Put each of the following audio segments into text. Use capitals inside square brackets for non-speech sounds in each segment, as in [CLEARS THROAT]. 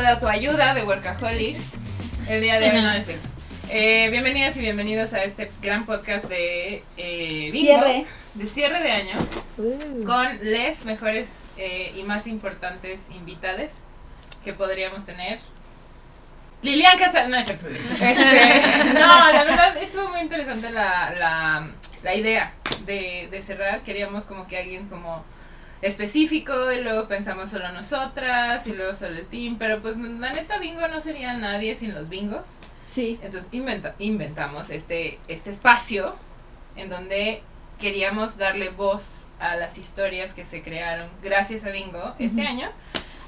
de autoayuda de Workaholics. El día de hoy no es cierto. Eh, bienvenidas y bienvenidos a este gran podcast de eh, bingo, Cierre. de cierre de año con les mejores eh, y más importantes invitadas que podríamos tener. Lilian Casa, no. Este, [LAUGHS] no, la verdad estuvo muy interesante la, la, la idea de, de cerrar. Queríamos como que alguien como específico y luego pensamos solo nosotras y luego solo el team, pero pues la neta bingo no sería nadie sin los bingos. Sí. Entonces inventa- inventamos este, este espacio en donde queríamos darle voz a las historias que se crearon gracias a Bingo este año.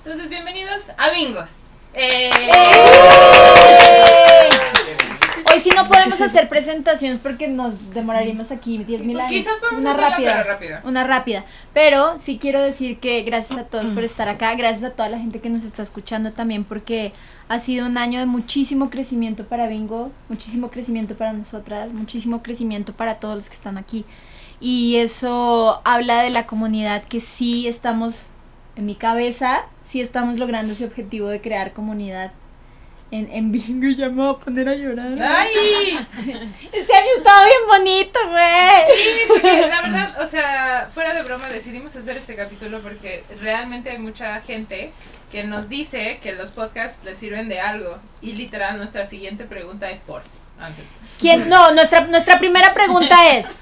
Entonces, bienvenidos a Bingos. Eh, Hoy sí no podemos hacer presentaciones porque nos demoraríamos aquí 10 mil años. Quizás podemos Una hacerla, rápida. pero rápida. Una rápida. Pero sí quiero decir que gracias a todos por [CLEARS THROAT] estar acá, gracias a toda la gente que nos está escuchando también porque ha sido un año de muchísimo crecimiento para Bingo, muchísimo crecimiento para nosotras, muchísimo crecimiento para todos los que están aquí. Y eso habla de la comunidad que sí estamos, en mi cabeza, sí estamos logrando ese objetivo de crear comunidad en, en Bingo y ya me voy a poner a llorar. ¡Ay! [LAUGHS] Este año estaba bien bonito, güey. Sí, porque la verdad, o sea, fuera de broma, decidimos hacer este capítulo porque realmente hay mucha gente que nos dice que los podcasts les sirven de algo. Y literal, nuestra siguiente pregunta es por. Ah. ¿Quién? No, nuestra, nuestra primera pregunta es: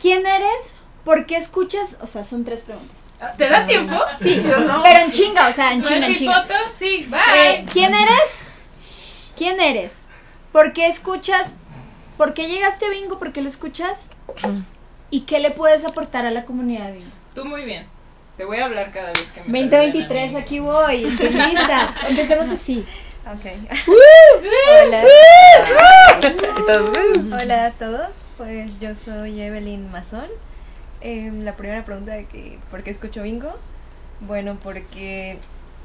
¿Quién eres? ¿Por qué escuchas? O sea, son tres preguntas. Ah, ¿Te da tiempo? Sí, pero en chinga, o sea, en ¿No es chinga, en mi chinga. foto? Sí, Eh, bye. ¿Quién eres? ¿Quién eres? ¿Por qué escuchas? ¿Por qué llegaste a Bingo? ¿Por qué lo escuchas? ¿Y qué le puedes aportar a la comunidad de Bingo? Tú muy bien. Te voy a hablar cada vez que me saluden a 2023, mí. aquí voy, estoy lista. [LAUGHS] Empecemos así. Ok. [LAUGHS] Hola. Hola a todos. Pues yo soy Evelyn Mazón. Em, la primera pregunta de que ¿por qué escucho Bingo? Bueno, porque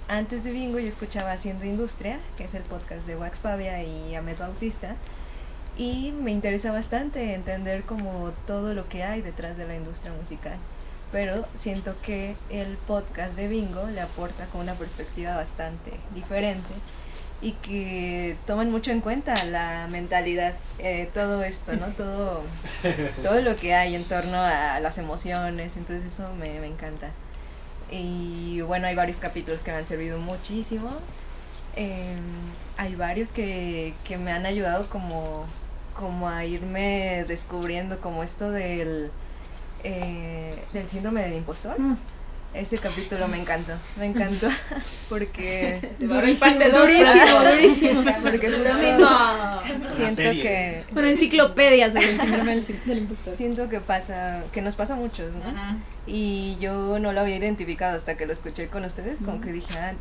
antes de Bingo yo escuchaba Haciendo Industria, que es el podcast de Wax Pavia y Ahmed Bautista. Y me interesa bastante entender como todo lo que hay detrás de la industria musical. Pero siento que el podcast de Bingo le aporta con una perspectiva bastante diferente y que toman mucho en cuenta la mentalidad, eh, todo esto, ¿no? [LAUGHS] Todo, todo lo que hay en torno a las emociones, entonces eso me, me encanta. Y bueno, hay varios capítulos que me han servido muchísimo. Em, hay varios que, que me han ayudado como, como a irme descubriendo como esto del, eh, del síndrome del impostor. Mm. Ese capítulo me encantó, me encantó [LAUGHS] porque durísimo, [LAUGHS] durísimo. porque justo siento serie. que Una enciclopedia sobre el síndrome del, del impostor. siento que pasa que nos pasa a muchos ¿no? Ajá. y yo no lo había identificado hasta que lo escuché con ustedes como que dije ah,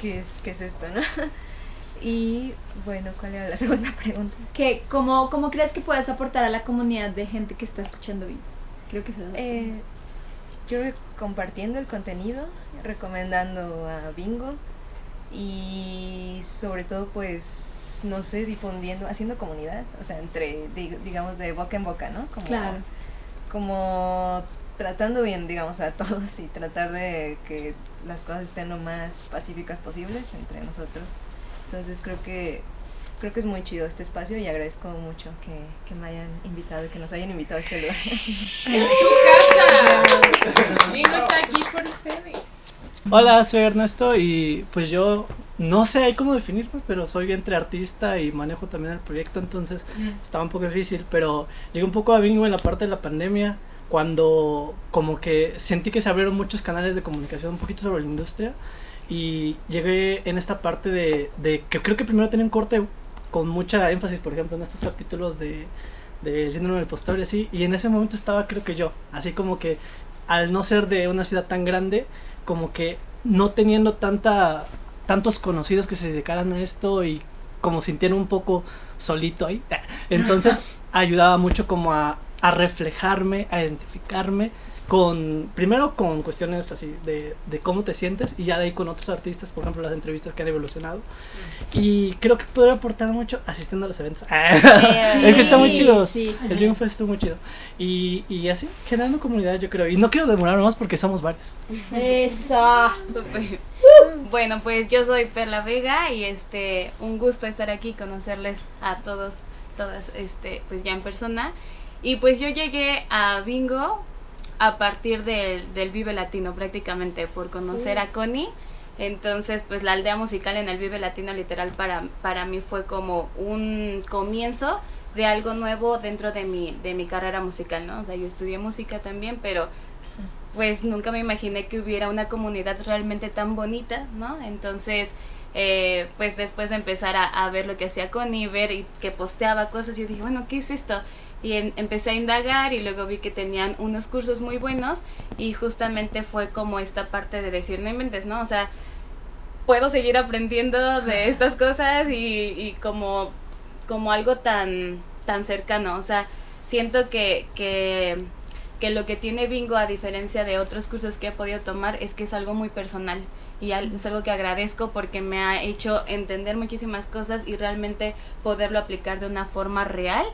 qué es qué es esto no [LAUGHS] y bueno cuál era la segunda pregunta ¿Qué, cómo, ¿Cómo crees que puedes aportar a la comunidad de gente que está escuchando Bingo? Creo que se da. Yo compartiendo el contenido recomendando a Bingo y sobre todo pues no sé difundiendo haciendo comunidad o sea entre di- digamos de boca en boca no como claro. como tratando bien, digamos, a todos y tratar de que las cosas estén lo más pacíficas posibles entre nosotros. Entonces creo que creo que es muy chido este espacio y agradezco mucho que, que me hayan invitado y que nos hayan invitado a este lugar. [LAUGHS] En tu casa. Bingo está aquí por ustedes. Hola, soy Ernesto y pues yo no sé cómo definirme, pero soy entre artista y manejo también el proyecto, entonces estaba un poco difícil, pero llegué un poco a Bingo en la parte de la pandemia, cuando como que sentí que se abrieron muchos canales de comunicación un poquito sobre la industria y llegué en esta parte de, de que creo que primero tenía un corte con mucha énfasis, por ejemplo, en estos capítulos de del síndrome del postor y así, y en ese momento estaba creo que yo, así como que al no ser de una ciudad tan grande, como que no teniendo tanta tantos conocidos que se dedicaran a esto y como sintieron un poco solito ahí. [LAUGHS] Entonces [LAUGHS] ayudaba mucho como a, a reflejarme, a identificarme con, primero con cuestiones así de, de, cómo te sientes y ya de ahí con otros artistas, por ejemplo las entrevistas que han evolucionado. Y creo que podría aportar mucho asistiendo a los eventos. [LAUGHS] es que está muy chido. Sí. El Bingo Fest está muy chido. Y, y así, generando comunidad yo creo. Y no quiero demorar más porque somos varios. Eso. Super. Bueno, pues yo soy Perla Vega y este un gusto estar aquí, conocerles a todos, todas, este, pues ya en persona. Y pues yo llegué a Bingo a partir del, del Vive Latino prácticamente, por conocer a Connie. Entonces, pues la aldea musical en el Vive Latino literal para, para mí fue como un comienzo de algo nuevo dentro de mi, de mi carrera musical, ¿no? O sea, yo estudié música también, pero pues nunca me imaginé que hubiera una comunidad realmente tan bonita, ¿no? Entonces, eh, pues después de empezar a, a, ver lo que hacía Connie, ver y que posteaba cosas, yo dije, bueno, ¿qué es esto? Y empecé a indagar y luego vi que tenían unos cursos muy buenos y justamente fue como esta parte de decir, no inventes, ¿no? O sea, puedo seguir aprendiendo de estas cosas y, y como, como algo tan, tan cercano, o sea, siento que, que, que lo que tiene Bingo a diferencia de otros cursos que he podido tomar es que es algo muy personal y es algo que agradezco porque me ha hecho entender muchísimas cosas y realmente poderlo aplicar de una forma real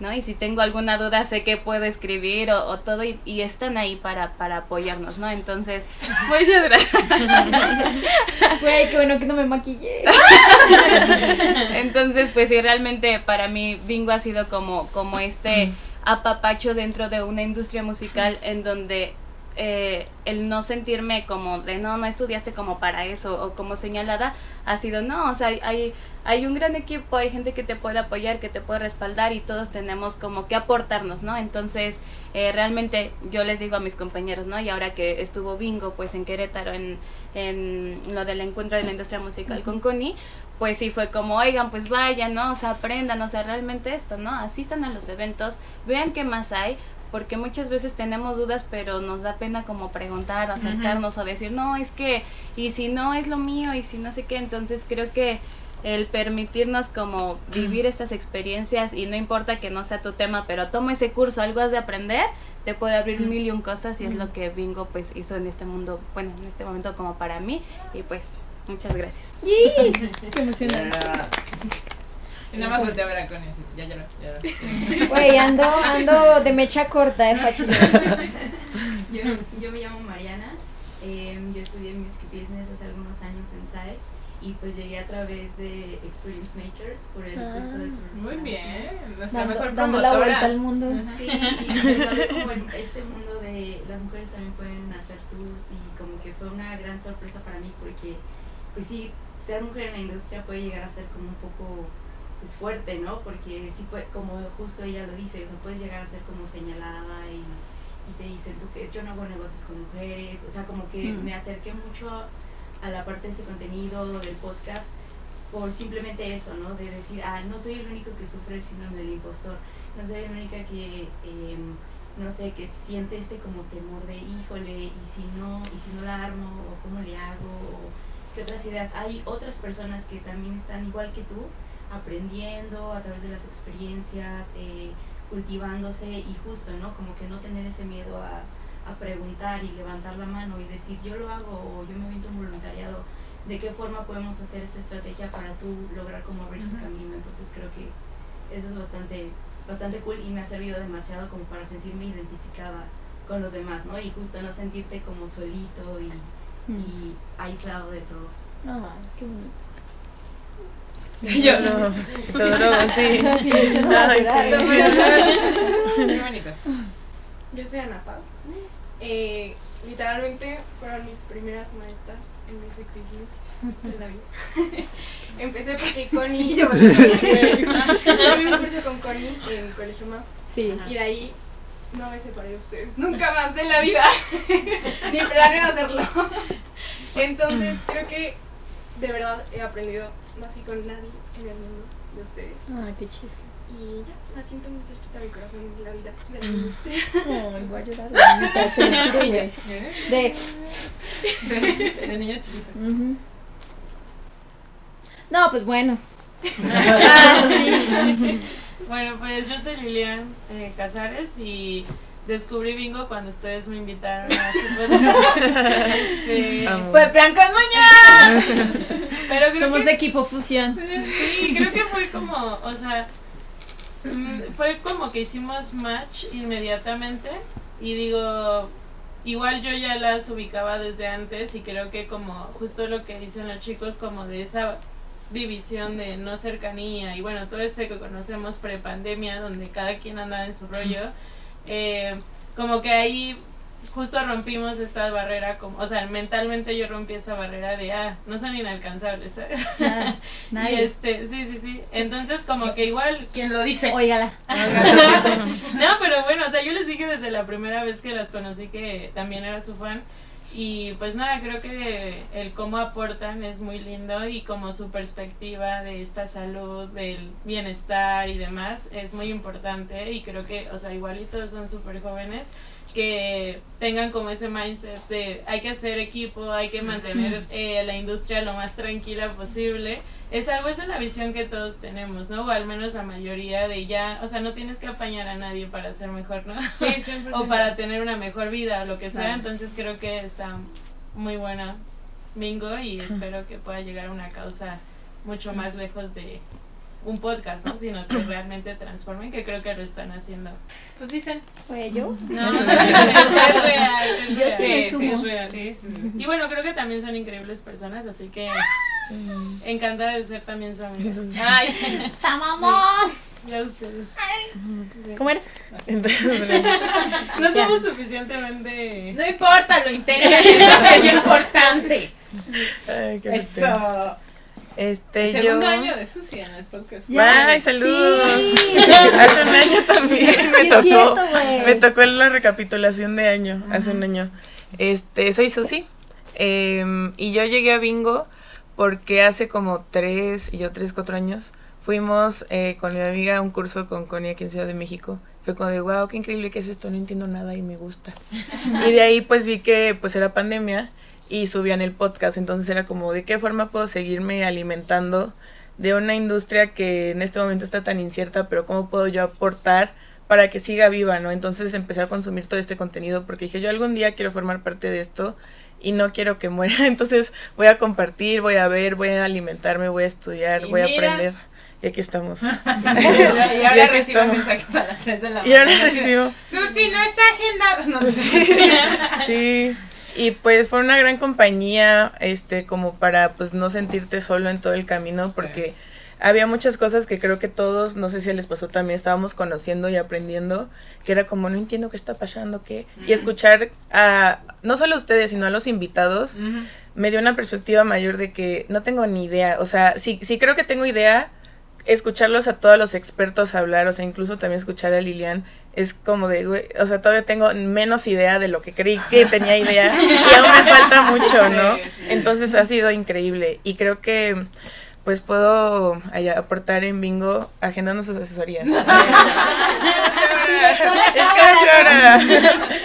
¿no? Y si tengo alguna duda sé que puedo escribir o, todo y, y, están ahí para, para apoyarnos, ¿no? Entonces, muchas gracias. [LAUGHS] Güey, qué bueno que no me maquillé. [LAUGHS] Entonces, pues sí, realmente para mí Bingo ha sido como, como este apapacho dentro de una industria musical en donde eh, el no sentirme como de no, no estudiaste como para eso o como señalada, ha sido no, o sea, hay, hay un gran equipo, hay gente que te puede apoyar, que te puede respaldar y todos tenemos como que aportarnos, ¿no? Entonces, eh, realmente yo les digo a mis compañeros, ¿no? Y ahora que estuvo Bingo, pues en Querétaro, en, en lo del encuentro de la industria musical con Connie, pues sí fue como, oigan, pues vayan, ¿no? O sea, aprendan, o sea, realmente esto, ¿no? Asistan a los eventos, vean qué más hay, porque muchas veces tenemos dudas, pero nos da pena como preguntar o acercarnos o decir, no, es que, y si no es lo mío, y si no sé qué, entonces creo que el permitirnos como vivir estas experiencias y no importa que no sea tu tema, pero toma ese curso, algo has de aprender, te puede abrir mil y un cosas y es lo que Bingo pues hizo en este mundo, bueno, en este momento como para mí y pues muchas gracias. [LAUGHS] ¡Qué emocionante! Y nada más volteé a ver a Connie así, ya, ya, ya. Güey, ando, ando de mecha corta, eh, [LAUGHS] yo, yo me llamo Mariana, eh, yo estudié Music Business hace algunos años en SAE y pues llegué a través de Experience Makers por el ah, curso de Muy bien, nuestra dando, mejor dando la vuelta al mundo. Sí, y se como en este mundo de las mujeres también pueden hacer tours y como que fue una gran sorpresa para mí porque pues sí, ser mujer en la industria puede llegar a ser como un poco es fuerte, ¿no? Porque sí, puede, como justo ella lo dice, o puedes llegar a ser como señalada y, y te dicen, tú que yo no hago negocios con mujeres, o sea, como que mm. me acerqué mucho a la parte de ese contenido del podcast por simplemente eso, ¿no? De decir, ah, no soy el único que sufre el síndrome del impostor, no soy la única que, em, no sé, que siente este como temor de, híjole, y si no, y si no la armo, o cómo le hago, o qué otras ideas. Hay otras personas que también están igual que tú, aprendiendo a través de las experiencias, eh, cultivándose y justo, ¿no? Como que no tener ese miedo a, a, preguntar y levantar la mano y decir yo lo hago o yo me invito un voluntariado, ¿de qué forma podemos hacer esta estrategia para tú lograr como abrir tu camino? Entonces creo que eso es bastante, bastante cool y me ha servido demasiado como para sentirme identificada con los demás, ¿no? Y justo no sentirte como solito y, y aislado de todos. Ah, qué bonito. [LAUGHS] Yo no. Todo sí. sí, yo no Ay, Yo soy Ana Pau. Eh, literalmente fueron mis primeras maestras en Music Business. [LAUGHS] Empecé porque Connie. [LAUGHS] yo me un curso con Connie en Colegio MAP. Sí. Y de ahí no me separé de ustedes. Nunca más en la vida. Ni planeo hacerlo. Entonces, creo que de verdad he aprendido más que con nadie en el mundo de ustedes. Ah, qué chido. Y ya, la siento muy cerquita mi corazón y la vida de la mm. industria. Ay, voy a llorar. [LAUGHS] De, de, de niño chiquito. No, pues bueno. ah, [LAUGHS] sí. [LAUGHS] Bueno, pues yo soy Lilian eh, Casares y descubrí bingo cuando ustedes me invitaron a. [LAUGHS] Este, Fue plan con Muñoz. pero creo Somos que, equipo fusión. sí, creo que fue como, o sea, mm, fue como que hicimos match inmediatamente y digo, igual yo ya las ubicaba desde antes y creo que como justo lo que dicen los chicos como de esa división de no cercanía y bueno, todo este que conocemos pre-pandemia donde cada quien andaba en su rollo, eh, como que ahí justo rompimos esta barrera, como, o sea, mentalmente yo rompí esa barrera de, ah, no son inalcanzables, ¿sabes? Nada, [LAUGHS] Y nadie. este, sí, sí, sí, entonces como que igual ¿Quién lo dice? Óigala. [LAUGHS] no, pero bueno, o sea, yo les dije desde la primera vez que las conocí que también era su fan. Y pues nada, creo que el cómo aportan es muy lindo y como su perspectiva de esta salud, del bienestar y demás es muy importante y creo que, o sea, igualitos son súper jóvenes que tengan como ese mindset de hay que hacer equipo, hay que mantener eh, la industria lo más tranquila posible. Es algo, es una visión que todos tenemos, ¿no? O al menos la mayoría de ya, o sea, no tienes que apañar a nadie para ser mejor, ¿no? Sí, siempre. [LAUGHS] o para tener una mejor vida o lo que sea. Claro. Entonces creo que está muy buena Bingo y espero que pueda llegar a una causa mucho más lejos de un podcast, ¿no? Sino que realmente transformen, que creo que lo están haciendo. Pues dicen. ¿Fue yo? No, [LAUGHS] es real. es Yo sí me sí, sumo. es real. Sí, sí. Y bueno, creo que también son increíbles personas, así que encantada de ser también su amiga. Ay, ¡Tamamos! ya ustedes. ¿Cómo eres? Entonces, No somos suficientemente... No importa, lo intentan, es [LAUGHS] lo que es importante. ay, qué. Eso. Este, El yo. segundo año de Susi en el podcast. Ay, saludos. Sí. [LAUGHS] Hace un año también me Sí, es tocó. cierto, me tocó en la recapitulación de año, hace un año. Este, soy Susi. em, y yo llegué a Bingo porque hace como tres, y yo tres, cuatro años, fuimos eh, con mi amiga a un curso con Connie aquí en Ciudad de México. Fue como de, wow, qué increíble que es esto, no entiendo nada y me gusta. [LAUGHS] y de ahí pues vi que pues era pandemia y subían el podcast, entonces era como, ¿de qué forma puedo seguirme alimentando de una industria que en este momento está tan incierta, pero cómo puedo yo aportar para que siga viva, ¿no? Entonces empecé a consumir todo este contenido porque dije, yo algún día quiero formar parte de esto y no quiero que muera, [LAUGHS] entonces voy a compartir, voy a ver, voy a alimentarme, voy a estudiar, Y voy a aprender. Y aquí estamos. y [LAUGHS] [LAUGHS] Y ahora recibo estamos. mensajes a las 3 de la Y ahora mañana. recibo. Susi, no está agendado. No sé. Sí, y pues fue una gran compañía, este, como para pues no sentirte solo en todo el camino, porque había muchas cosas que creo que todos, no sé si les pasó también, estábamos conociendo y aprendiendo, que era como no entiendo qué está pasando, qué, y escuchar a no solo a ustedes, sino a los invitados, me dio una perspectiva mayor de que no tengo ni idea, o sea, sí, sí creo que tengo idea, escucharlos a todos los expertos hablar, o sea, incluso también escuchar a Lilian, es como de, güey, o sea, todavía tengo menos idea de lo que creí que tenía idea y aún me falta mucho, ¿no? Entonces ha sido increíble y creo que pues puedo allá, aportar en bingo agendando sus asesorías. [LAUGHS] es ahora.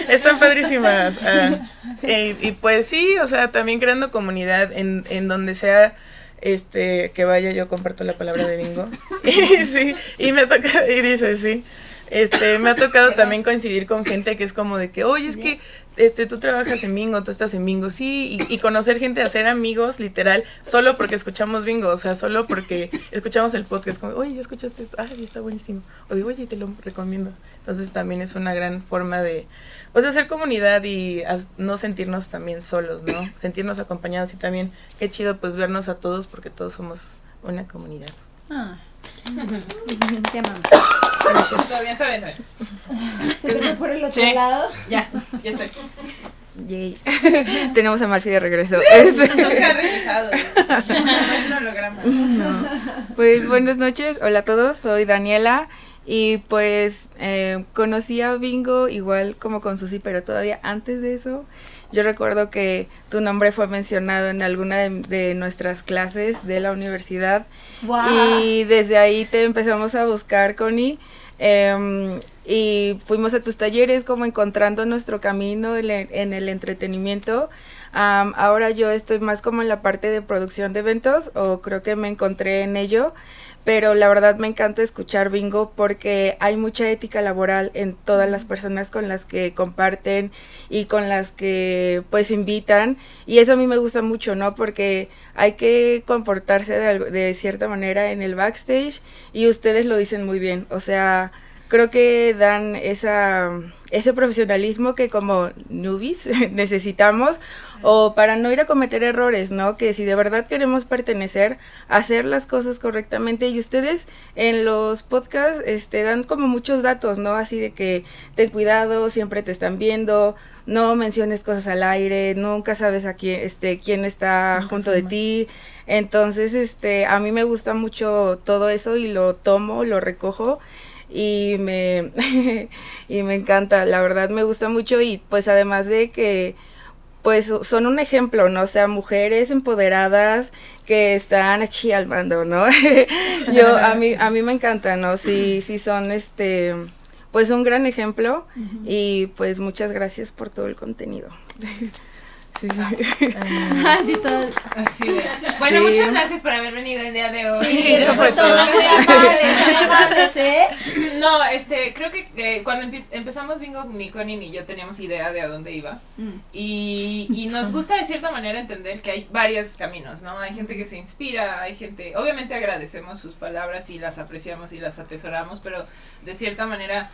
Están padrísimas. Ah, eh, y pues sí, o sea, también creando comunidad en, en donde sea este que vaya yo comparto la palabra de bingo. [LAUGHS] y sí, y me toca, y dice sí. Este, me ha tocado también coincidir con gente que es como de que, oye, es que este, tú trabajas en bingo, tú estás en bingo, sí, y, y conocer gente, hacer amigos, literal, solo porque escuchamos bingo, o sea, solo porque escuchamos el podcast, como, oye, ¿ya escuchaste esto? Ah, sí, está buenísimo. O digo, oye, te lo recomiendo. Entonces también es una gran forma de, pues, hacer comunidad y no sentirnos también solos, ¿no? Sentirnos acompañados y también, qué chido, pues, vernos a todos porque todos somos una comunidad. Ah. [LAUGHS] Te amamos. Gracias. Todo bien. Se te fue por el otro Sí. lado. Ya, ya estoy. Yay. [LAUGHS] Tenemos a Malfi de regreso. Este, Nunca ha regresado. Es un holograma. pues buenas noches, hola a todos, soy Daniela y pues eh, conocí a Bingo igual como con Susi, pero todavía antes de eso. Yo recuerdo que tu nombre fue mencionado en alguna de, de nuestras clases de la universidad Wow. y desde ahí te empezamos a buscar, Connie. em, y fuimos a tus talleres como encontrando nuestro camino en, el- en el entretenimiento. Ahora yo estoy más como en la parte de producción de eventos o creo que me encontré en ello. Pero la verdad me encanta escuchar Bingo porque hay mucha ética laboral en todas las personas con las que comparten y con las que pues invitan y eso a mí me gusta mucho, ¿no? Porque hay que comportarse de, de cierta manera en el backstage y ustedes lo dicen muy bien, o sea, creo que dan esa, ese profesionalismo que como newbies [LAUGHS] necesitamos o para no ir a cometer errores, ¿no? Que si de verdad queremos pertenecer, hacer las cosas correctamente y ustedes en los podcasts este dan como muchos datos, ¿no? Así de que ten cuidado, siempre te están viendo, no menciones cosas al aire, nunca sabes a quién este quién está junto de ti. Entonces, este a mí me gusta mucho todo eso y lo tomo, lo recojo y me [LAUGHS] y me encanta, la verdad me gusta mucho y pues además de que pues son un ejemplo, ¿no? O sea, mujeres empoderadas que están aquí al mando, ¿no? [LAUGHS] Yo, a mí, a mí me encanta, ¿no? Sí, sí son, este, pues un gran ejemplo y pues muchas gracias por todo el contenido. [LAUGHS] Sí, sí. Así todo. Así de. Bueno, muchas gracias por haber venido el día de hoy. Sí, eso fue todo muy ¿eh? [LAUGHS] No, este, creo que eh, cuando empezamos Bingo, ni Connie ni yo teníamos idea de a dónde iba. Mm. Y, y nos gusta de cierta manera entender que hay varios caminos, ¿no? Hay gente que se inspira, hay gente. Obviamente agradecemos sus palabras y las apreciamos y las atesoramos, pero de cierta manera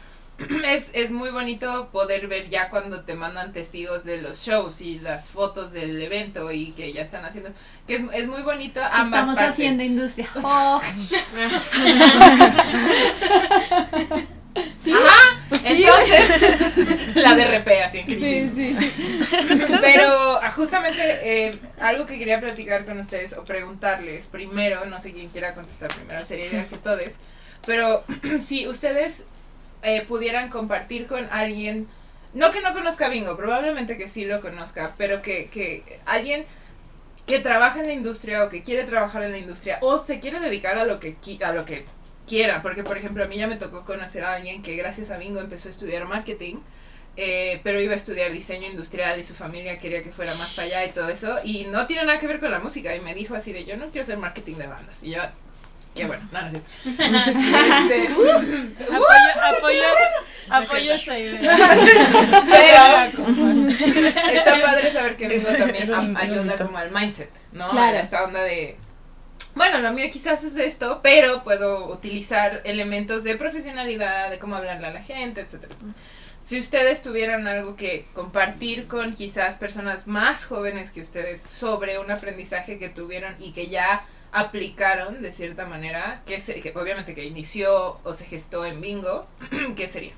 [CLEARS THROAT] es, es muy bonito poder ver ya cuando te mandan testigos de los shows y las fotos del evento y que ya están haciendo que es, es muy bonito ambas estamos haciendo industria [LAUGHS] oh. [LAUGHS] ¿Sí? Ajá, pues entonces la [LAUGHS] DRP así en crisis. Sí, sí. Pero ah, justamente eh, algo que quería platicar con ustedes o preguntarles primero, no sé quién quiera contestar primero, sería idea que todos, pero [CLEARS THROAT] si ustedes eh, pudieran compartir con alguien, no que no conozca Bingo, probablemente que sí lo conozca, pero que, que alguien que trabaja en la industria o que quiere trabajar en la industria o se quiere dedicar a lo que, a lo que quiera, porque por ejemplo a mí ya me tocó conocer a alguien que gracias a Bingo empezó a estudiar marketing. Eh, pero iba a estudiar diseño industrial y su familia quería que fuera más para allá y todo eso y no tiene nada que ver con la música y me dijo así de yo no quiero hacer marketing de bandas y yo Qué bueno, no, no sé. [LAUGHS] [LAUGHS] Este, [LAUGHS] apoyo esa idea. Pero está padre saber que eso también ayuda como al mindset, ¿no? Claro. esta onda de bueno, lo mío quizás es esto, pero puedo utilizar elementos de profesionalidad, de cómo hablarle a la gente, etcétera. Si ustedes tuvieran algo que compartir con quizás personas más jóvenes que ustedes sobre un aprendizaje que tuvieron y que ya aplicaron de cierta manera, que, se, que obviamente que inició o se gestó en Bingo, [CLEARS THROAT] ¿qué sería?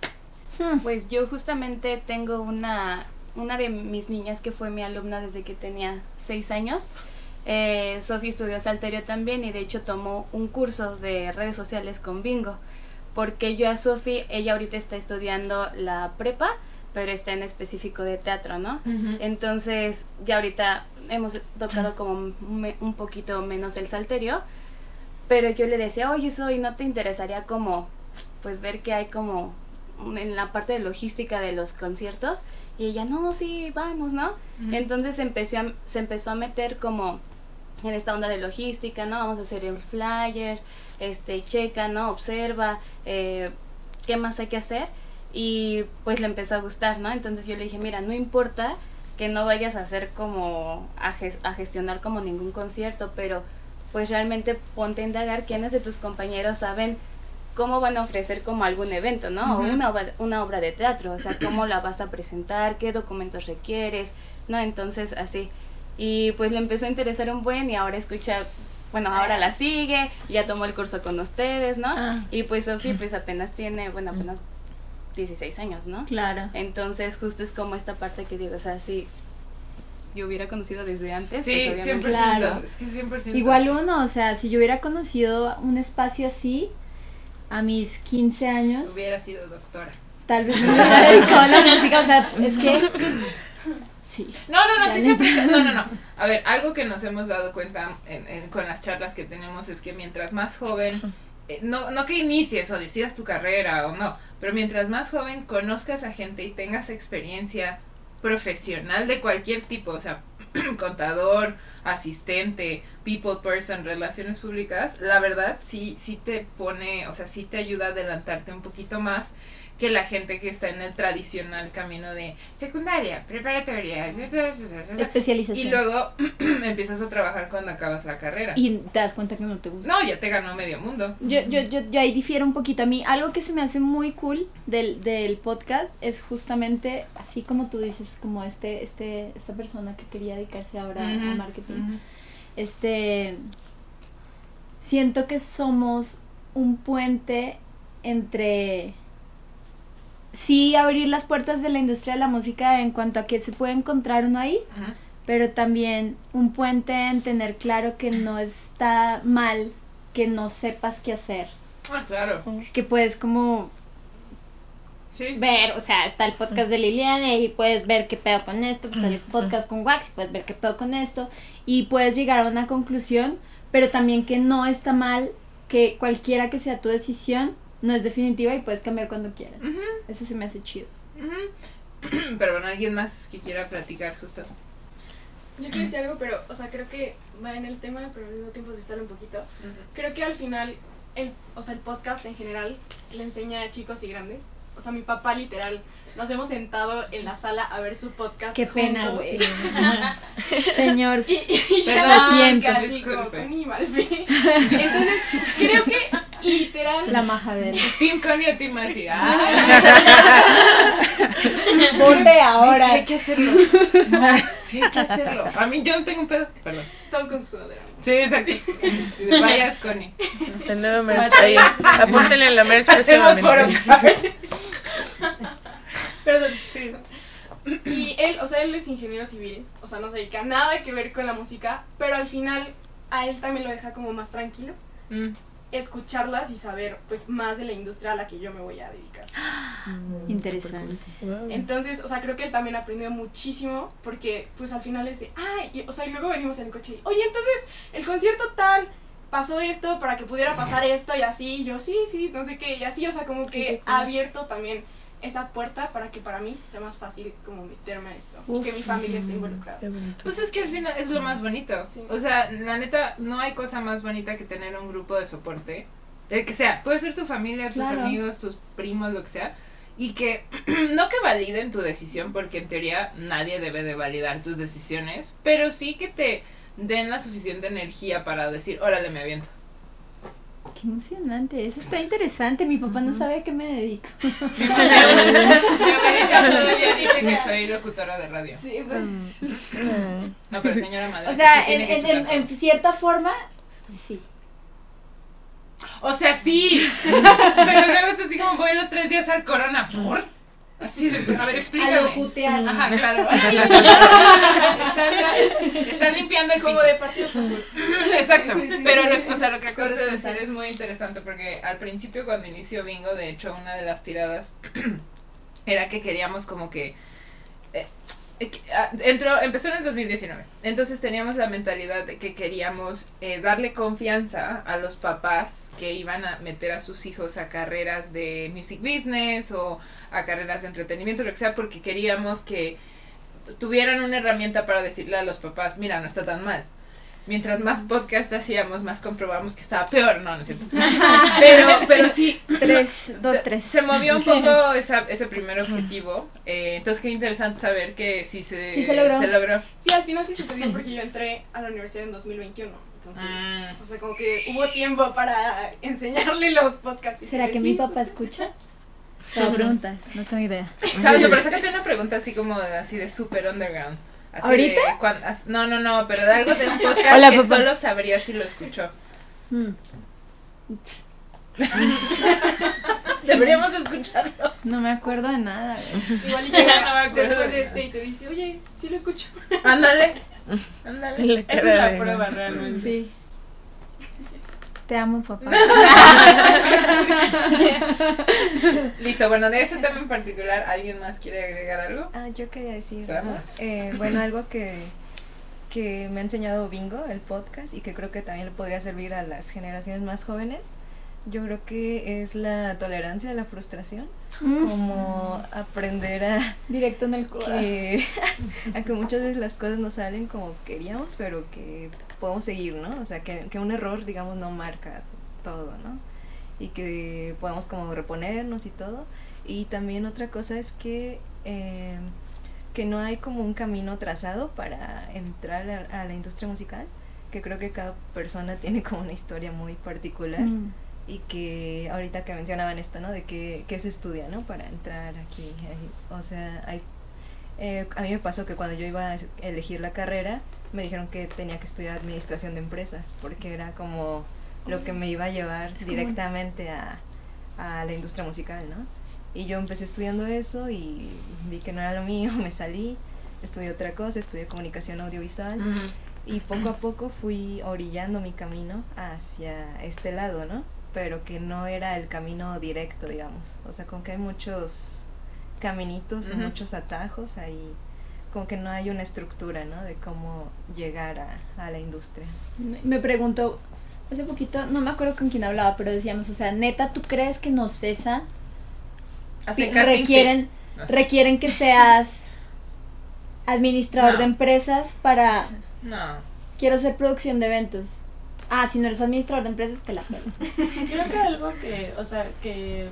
Hmm. Pues yo justamente tengo una, una de mis niñas que fue mi alumna desde que tenía seis años. Eh, Sofía estudió Salterio también y de hecho tomó un curso de redes sociales con Bingo. Porque yo a Sofía, ella ahorita está estudiando la prepa, pero está en específico de teatro, ¿no? Entonces, ya ahorita hemos tocado como un poquito menos el salterio, pero yo le decía, oye, Soy, ¿no te interesaría como, pues ver qué hay como en la parte de logística de los conciertos? Y ella, no, sí, vamos, ¿no? Entonces empezó a, se empezó a meter como en esta onda de logística, ¿no? Vamos a hacer el flyer, este, checa, ¿no? Observa, eh, ¿qué más hay que hacer? y pues le empezó a gustar, ¿no? Entonces yo le dije, mira, no importa que no vayas a hacer como, a, gestionar como ningún concierto, pero pues realmente ponte a indagar quiénes de tus compañeros saben cómo van a ofrecer como algún evento, ¿no? O una, una obra de teatro, o sea, cómo la vas a presentar, qué documentos requieres, ¿no? Entonces, así. Y pues le empezó a interesar un buen y ahora escucha, bueno, ahora la sigue, ya tomó el curso con ustedes, ¿no? Ah. Y pues Sofía pues apenas tiene, bueno, apenas 16 años, ¿no? Claro. Entonces, justo es como esta parte que digo, o sea, si yo hubiera conocido desde antes, sí, pues obviamente. Claro. Es que 100%. Igual uno, o sea, si yo hubiera conocido un espacio así a mis 15 años, hubiera sido doctora. Tal vez me hubiera dedicado a la música, o sea, es que Sí. No, no, no, sí, siempre, no, no, no. A ver, algo que nos hemos dado cuenta en, con las charlas que tenemos es que mientras más joven eh, no, no que inicies o decidas tu carrera o no, pero mientras más joven conozcas a gente y tengas experiencia profesional de cualquier tipo, o sea, [CLEARS THROAT] contador, asistente, people person, relaciones públicas, la verdad sí, sí te pone, o sea, sí te ayuda a adelantarte un poquito más que la gente que está en el tradicional camino de secundaria, preparatoria, especialización. Y luego [CLEARS THROAT] empiezas a trabajar cuando acabas la carrera. Y te das cuenta que no te gusta. No, ya te ganó medio mundo. Yo, yo, yo, yo ahí difiero un poquito. A mí, algo que se me hace muy cool del, del podcast es justamente, así como tú dices, como este, este, esta persona que quería dedicarse ahora a marketing. Este, siento que somos un puente entre sí abrir las puertas de la industria de la música en cuanto a que se puede encontrar uno ahí, pero también un puente en tener claro que no está mal que no sepas qué hacer. Ah, claro. Que puedes como ver, o sea, está el podcast de Liliana y puedes ver qué pedo con esto, está el podcast con Wax y puedes ver qué pedo con esto y puedes llegar a una conclusión, pero también que no está mal que cualquiera que sea tu decisión no es definitiva y puedes cambiar cuando quieras. Eso se me hace chido. [CLEARS THROAT] pero bueno, alguien más que quiera platicar justo. Yo quiero decir algo, pero, o sea, creo que va en el tema, pero al mismo tiempo se sale un poquito. Creo que al final, el, o sea, el podcast en general le enseña a chicos y grandes. O sea, mi papá literal, nos hemos sentado en la sala a ver su podcast. Qué pena, güey. [LAUGHS] Señor, y, y ya lo siento. Así como, [LAUGHS] Entonces, creo que Literal. La majadera. Team Connie o Team Murphy. [LAUGHS] Vote ahora. Sí, hay que hacerlo. sí, hay que hacerlo. A mí yo no tengo un pedo. Perdón. Todos con su sudadera. Sí, exacto. [LAUGHS] vayas, Connie. El nuevo merch ahí. Apúntenle la merch Hacemos foro. [LAUGHS] Perdón, sí. Y él, o sea, él es ingeniero civil, o sea, no se dedica nada que ver con la música, pero al final a él también lo deja como más tranquilo. Mm escucharlas y saber pues más de la industria a la que yo me voy a dedicar. Mm, Interesante. Entonces, o sea, creo que él también aprendió muchísimo porque pues al final es de, ay, o sea, y luego venimos en el coche y, oye, entonces el concierto tal pasó esto para que pudiera pasar esto y así, y yo sí, sí, no sé qué, y así, o sea, como que ha abierto también esa puerta para que para mí sea más fácil como meterme a esto y que mi familia esté involucrada. Pues es que al final es lo más bonito. O sea, la neta, no hay cosa más bonita que tener un grupo de soporte. El que sea, puede ser tu familia, tus amigos, tus primos, lo que sea. Y que [CLEARS THROAT] no que validen tu decisión, porque en teoría nadie debe de validar tus decisiones, pero sí que te den la suficiente energía para decir, órale, me aviento. Qué emocionante, eso está interesante. Mi papá no sabe a qué me dedico. [LAUGHS] Todavía dice que soy locutora de radio. Sí, pues. No, pero señora madre. O sea, en, en, en, cierta forma, sí. O sea, sí. [LAUGHS] pero luego es así como voy los tres días al corona. ¿Por? Así de, a ver, explícame. A locutear. Ajá, claro. [LAUGHS] están, limpiando el Como de partido Exacto. Pero, lo, o sea, lo que acabas de decir es muy interesante porque al principio cuando inició Bingo, de hecho, una de las tiradas [CLEARS THROAT] era que queríamos como que... Eh, ah, entró, empezó en el 2019. Entonces teníamos la mentalidad de que queríamos eh, darle confianza a los papás que iban a meter a sus hijos a carreras de music business o a carreras de entretenimiento, lo que sea, porque queríamos que tuvieran una herramienta para decirle a los papás, mira, no está tan mal mientras más podcast hacíamos, más comprobamos que estaba peor. No, no es cierto. [LAUGHS] pero, pero sí. Tres, dos, tres. Se movió un poco [LAUGHS] esa, ese primer objetivo. Eh, entonces, qué interesante saber que sí se, sí se, logró. Sí, al final sí sucedió porque yo entré a la universidad en 2021. Entonces, ah. o sea, como que hubo tiempo para enseñarle los podcasts. ¿Será que mi papá escucha? [LAUGHS] La pregunta, no tengo idea. ¿Sabes? Pero sácate una pregunta así como así de super underground. ¿Ahorita? no, no, no, pero de algo de un podcast [LAUGHS] que solo sabría si lo escuchó. Hmm. [LAUGHS] Deberíamos escucharlo. No me acuerdo de nada. Igual y llega después de este y te dice, oye, sí lo escucho. Ándale. [LAUGHS] Ándale. Esa es la prueba realmente. Sí. Te amo, papá. [LAUGHS] Listo, bueno, de ese tema en particular, ¿alguien más quiere agregar algo? Ah, yo quería decir, eh, bueno, algo que, que me ha enseñado Bingo, el podcast, y que creo que también le podría servir a las generaciones más jóvenes, Yo creo que es la tolerancia a la frustración, Mm. como aprender a Directo en el corazón. que, [LAUGHS] a que muchas veces las cosas no salen como queríamos, pero que podemos seguir, ¿no? O sea, que, que un error, digamos, no marca todo, ¿no? Y que podamos como reponernos y todo. Y también otra cosa es que, eh, que no hay como un camino trazado para entrar a, a la industria musical, que creo que cada persona [LAUGHS] tiene como una historia muy particular Mm. Y que ahorita que mencionaban esto, ¿no? De que, que se estudia, ¿no? Para entrar aquí. O sea, hay, eh, a mí me pasó que cuando yo iba a elegir la carrera, me dijeron que tenía que estudiar administración de empresas, porque era como lo que me iba a llevar Es directamente a, a la industria musical, ¿no? Y yo empecé estudiando eso y vi que no era lo mío, [LAUGHS] me salí, estudié otra cosa, estudié comunicación audiovisual. Mm. Y poco a poco fui orillando mi camino hacia este lado, ¿no? Pero que no era el camino directo, digamos. O sea, como que hay muchos caminitos y Ujú. muchos atajos ahí. Como que no hay una estructura, ¿no? De cómo llegar a, a la industria. Me pregunto, hace poquito, no me acuerdo con quién hablaba, pero decíamos, o sea, neta, ¿tú crees que no cesa? Casting, requieren, sí. requieren que seas administrador No. de empresas para No. quiero hacer producción de eventos. Ah, si no eres administrador de empresas, te la pelo. [LAUGHS] Creo que algo que, o sea, que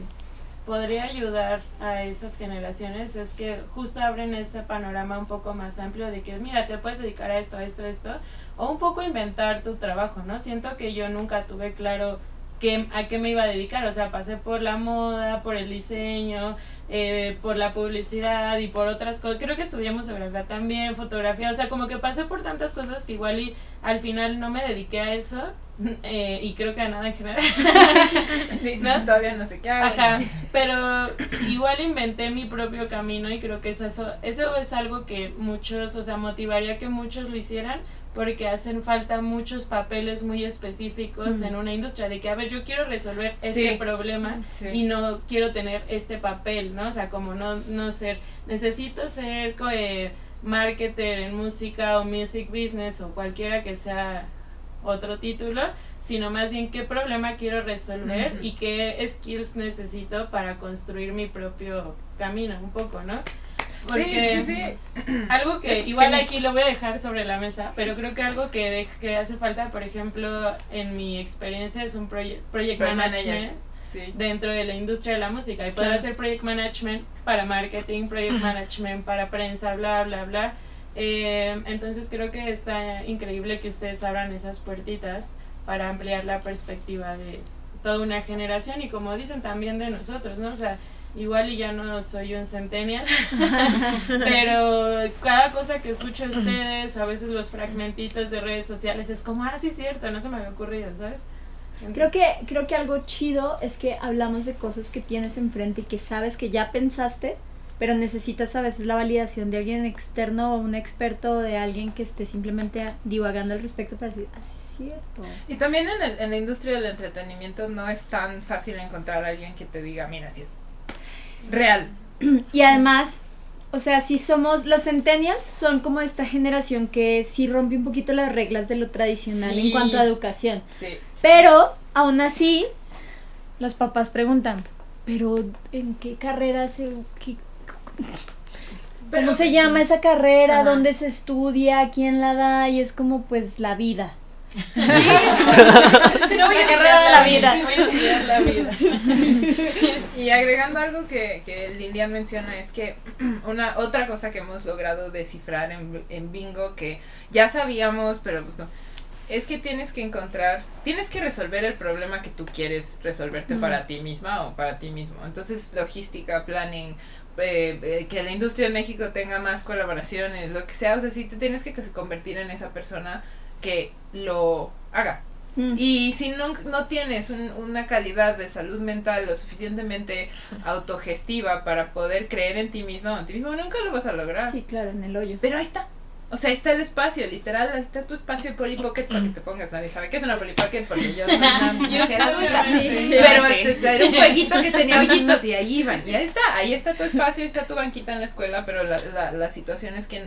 podría ayudar a esas generaciones es que justo abren ese panorama un poco más amplio de que, mira, te puedes dedicar a esto, a esto, a esto, o un poco inventar tu trabajo, ¿no? Siento que yo nunca tuve claro qué, a qué me iba a dedicar, o sea, pasé por la moda, por el diseño, eh, por la publicidad y por otras cosas. Creo que estudié museografía también, fotografía, o sea, como que pasé por tantas cosas que igual y al final no me dediqué a eso. [LAUGHS] eh, y creo que a nada en general. [LAUGHS] [LAUGHS] ¿No? Todavía no sé qué hago. Ajá, pero igual inventé mi propio camino y creo que es eso, eso es algo que muchos, o sea, motivaría que muchos lo hicieran porque hacen falta muchos papeles muy específicos Mm. en una industria de que, a ver, yo quiero resolver Sí. este problema Sí. y no quiero tener este papel, ¿no? O sea, como no, no ser, necesito ser eh, marketer en música o music business o cualquiera que sea otro título, sino más bien qué problema quiero resolver y qué skills necesito para construir mi propio camino, un poco, ¿no? Porque sí, sí, sí. [CLEARS THROAT] algo que Es igual aquí lo voy a dejar sobre la mesa, pero creo que algo que, de- que hace falta, por ejemplo, en mi experiencia es un proye- project management managers. Sí. dentro de la industria de la música y poder Claro. hacer project management para marketing, project management para prensa, bla, bla, bla. Eh, entonces creo que está increíble que ustedes abran esas puertitas para ampliar la perspectiva de toda una generación y como dicen también de nosotros, ¿no? O sea, igual y ya no soy un centennial, [LAUGHS] pero cada cosa que escucho de ustedes o a veces los fragmentitos de redes sociales es como, ah, sí, cierto, no se me había ocurrido, ¿sabes? Creo que, creo que algo chido es que hablamos de cosas que tienes enfrente y que sabes que ya pensaste, pero necesitas a veces la validación de alguien externo o un experto o de alguien que esté simplemente divagando al respecto para decir, ah, sí es cierto. Y también en, el- en la industria del entretenimiento no es tan fácil encontrar a alguien que te diga, mira, si es real. Y además, o sea, si somos los centennials, son como esta generación que sí rompe un poquito las reglas de lo tradicional en cuanto a educación. Sí. Pero, aún así, los papás preguntan, pero ¿en qué carrera se... qué- ¿Cómo se llama esa carrera? Ajá. ¿Dónde se estudia? ¿Quién la da? Y es como, pues, la vida. No voy La carrera de la vida. Voy a estudiar la vida. Y agregando algo que, que Lilian menciona es que una otra cosa que hemos logrado descifrar en, en Bingo que ya sabíamos, pero pues no, es que tienes que encontrar, tienes que resolver el problema que tú quieres resolverte para ti misma o para ti mismo. Entonces, logística, planning, eh, eh, que la industria en México tenga más colaboraciones, lo que sea, o sea, sí te tienes que convertir en esa persona que lo haga. Mm. Y si no, no tienes un- una calidad de salud mental lo suficientemente autogestiva para poder creer en ti misma o en ti mismo, nunca lo vas a lograr. Sí, claro, en el hoyo. Pero ahí está. O sea, ahí está el espacio, literal, ahí está tu espacio de Polly Pocket para que te pongas. Nadie sabe qué es una Polly Pocket porque yo soy una [LAUGHS] mujer adulta. Sí. Pero Sí. este, era un jueguito que tenía hoyitos y ahí iban. Y ahí está, ahí está tu espacio, ahí está tu banquita en la escuela, pero la, la, la situación es que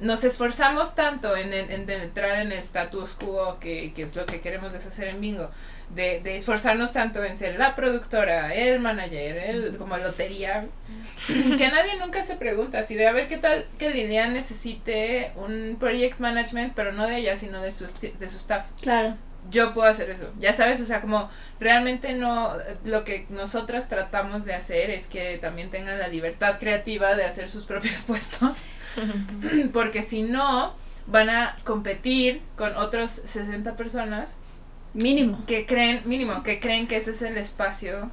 nos esforzamos tanto en, en, en entrar en el status quo, que, que es lo que queremos deshacer en bingo, de, de esforzarnos tanto en ser la productora, el manager, el, como lotería, que nadie nunca se pregunta si de a ver qué tal que Lilian necesite un project management, pero no de ella, sino de su, de su staff. Claro. Yo puedo hacer eso, ya sabes, o sea, como realmente no, lo que nosotras tratamos de hacer es que también tengan la libertad creativa de hacer sus propios [LAUGHS] puestos, porque si no, van a competir con otros 60 personas Mínimo. que creen, mínimo, que creen que ese es el espacio,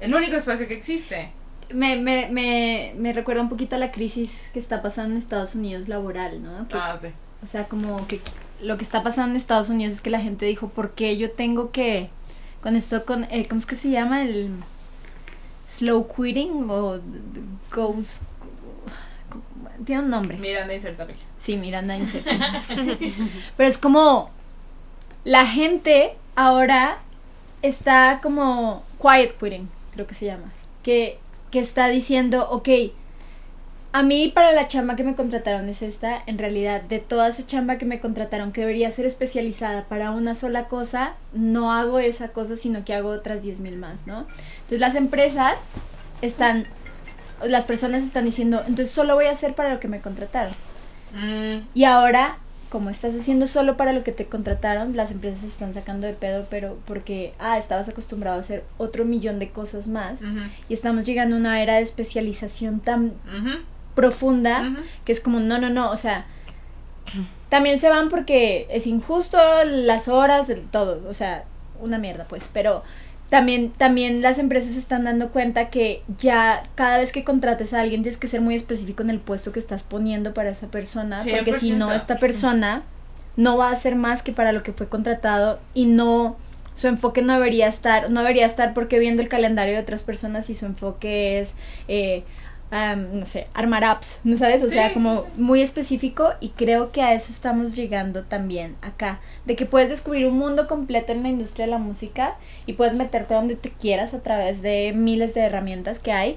el único espacio que existe. Me, me, me, me recuerda un poquito a la crisis que está pasando en Estados Unidos laboral, ¿no? Que, Ah, sí. O sea, como que lo que está pasando en Estados Unidos es que la gente dijo, ¿por qué yo tengo que, con esto, con, eh, ¿cómo es que se llama? El slow quitting o ghost... Tiene un nombre. Miranda insertable. Sí, Miranda Insert. Pero es como la gente ahora está como quiet quitting, creo que se llama. Que, que está diciendo, ok, a mí para la chamba que me contrataron es esta, en realidad de toda esa chamba que me contrataron que debería ser especializada para una sola cosa, no hago esa cosa, sino que hago otras 10.000 más, ¿no? Entonces las empresas están, las personas están diciendo, entonces solo voy a hacer para lo que me contrataron. Mm, Y ahora, como estás haciendo solo para lo que te contrataron, las empresas se están sacando de pedo, pero porque, ah, estabas acostumbrado a hacer otro millón de cosas más. Y estamos llegando a una era de especialización tan profunda que es como, no, no, no, o sea, también se van porque es injusto las horas, el- todo, o sea, una mierda, pues, pero también, también las empresas se están dando cuenta que ya cada vez que contrates a alguien tienes que ser muy específico en el puesto que estás poniendo para esa persona, porque si no, 100%. esta persona no va a hacer más que para lo que fue contratado y no su enfoque no debería estar, no debería estar porque viendo el calendario de otras personas y su enfoque es eh, am, no sé, armar apps, ¿no sabes? O Sí, sea, sí, como sí. muy específico y creo que a eso estamos llegando también acá, de que puedes descubrir un mundo completo en la industria de la música y puedes meterte donde te quieras a través de miles de herramientas que hay,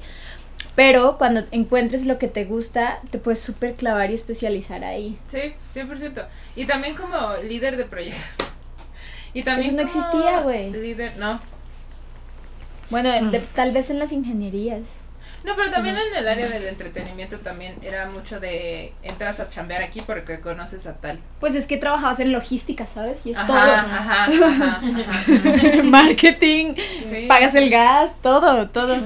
pero cuando encuentres lo que te gusta, te puedes súper clavar y especializar ahí. Sí, 100%. Y también como líder de proyectos. [LAUGHS] Y también Eso no como existía, güey. Líder, no. Bueno, de- tal vez en las ingenierías. No, pero también en el área del entretenimiento también era mucho de entras a chambear aquí porque conoces a tal. Pues es que trabajabas en logística, ¿sabes? Y es Ajá, todo. ajá, ajá, ajá. [LAUGHS] Marketing, Sí. pagas el gas, todo, todo.